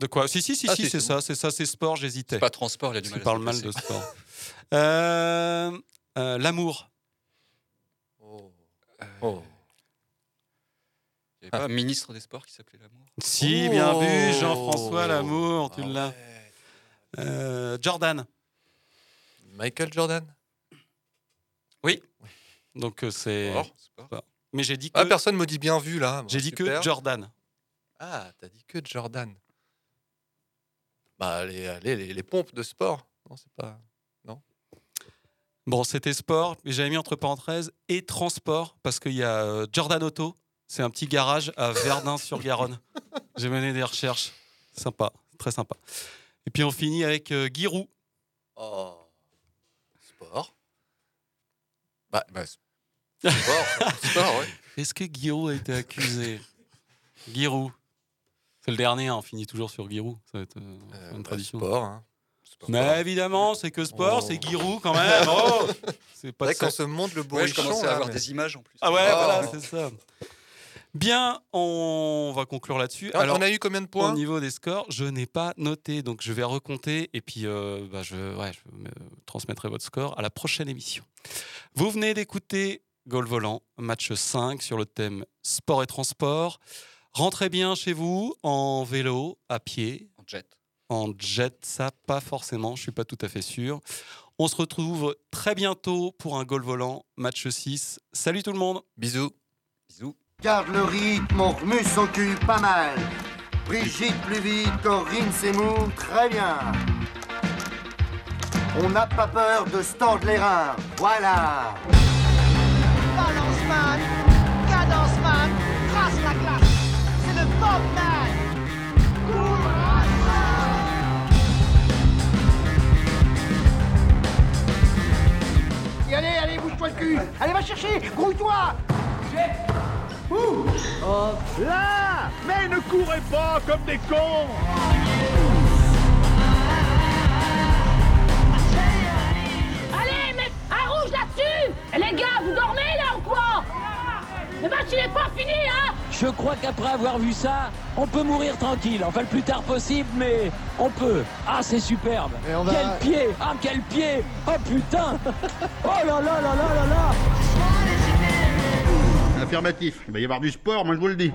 De quoi? Si, si, si, Ah, si, c'est ça, c'est ça, c'est sport, j'hésitais. pas transport, il a du Tu mal se parles mal de sport. Euh, euh, L'amour. Oh. Oh. Il n'y avait pas un ministre des Sports qui s'appelait Lamour Si, bien Oh. vu, Jean-François L'amour, tu Ah l'as. Euh, Jordan. Michael Jordan? Oui. Donc c'est. Mais j'ai dit que. Ah, personne me dit bien vu là. Bon, j'ai dit que Jordan. Ah, t'as dit que Jordan. Bah, les, les, les, les pompes de sport. Non, c'est pas. Bon, c'était sport, mais j'avais mis entre parenthèses et transport parce qu'il y a euh, Jordan Auto. C'est un petit garage à Verdun-sur-Garonne. J'ai mené des recherches. Sympa, très sympa. Et puis on finit avec euh, Giroud. Oh. Sport. Bah, Bah, sport. sport, ouais. Est-ce que Giroud a été accusé? Giroud. C'est le dernier, hein, on finit toujours sur Giroud. Ça va être euh, Euh, une bah, tradition. sport. hein. Mais évidemment, c'est que sport, c'est Giroud quand même. Oh c'est pas ça- quand se montre le Ouais, je bourrichon. commençais là, à avoir mais- des images en plus. Ah ouais, Oh. voilà, c'est ça. Bien, on va conclure là-dessus. Ah, on a eu combien de points Au niveau des scores, je n'ai pas noté, donc je vais recompter et puis euh, bah, je, ouais, je me- transmettrai votre score à la prochaine émission. Vous venez d'écouter Goal Volant, match 5 sur le thème sport et transport. Rentrez bien chez vous en vélo, à pied. En jet. En jet, ça pas forcément, je suis pas tout à fait sûr. On se retrouve très bientôt pour un Goal Volant, match 6. Salut tout le monde Bisous Bisous Garde le rythme, on remue son cul pas mal. Brigitte plus vite, Corinne c'est mou, très bien. On n'a pas peur de se tordre les reins, voilà. Balance man, cadence man, trace la classe. C'est le Bob man. Et allez, allez, bouge-toi le cul. Allez, va chercher, grouille-toi. Ouh. Oh, là. Mais ne courez pas comme des cons. Allez, mais un rouge là-dessus. Les gars, vous dormez là ou quoi? Le match il est pas fini, hein Je crois qu'après avoir vu ça, on peut mourir tranquille. Enfin, le plus tard possible, mais on peut. Ah, c'est superbe. on va- Quel pied Ah, quel pied Oh putain Oh là là là là là là Affirmatif. Il va y avoir du sport, moi je vous le dis.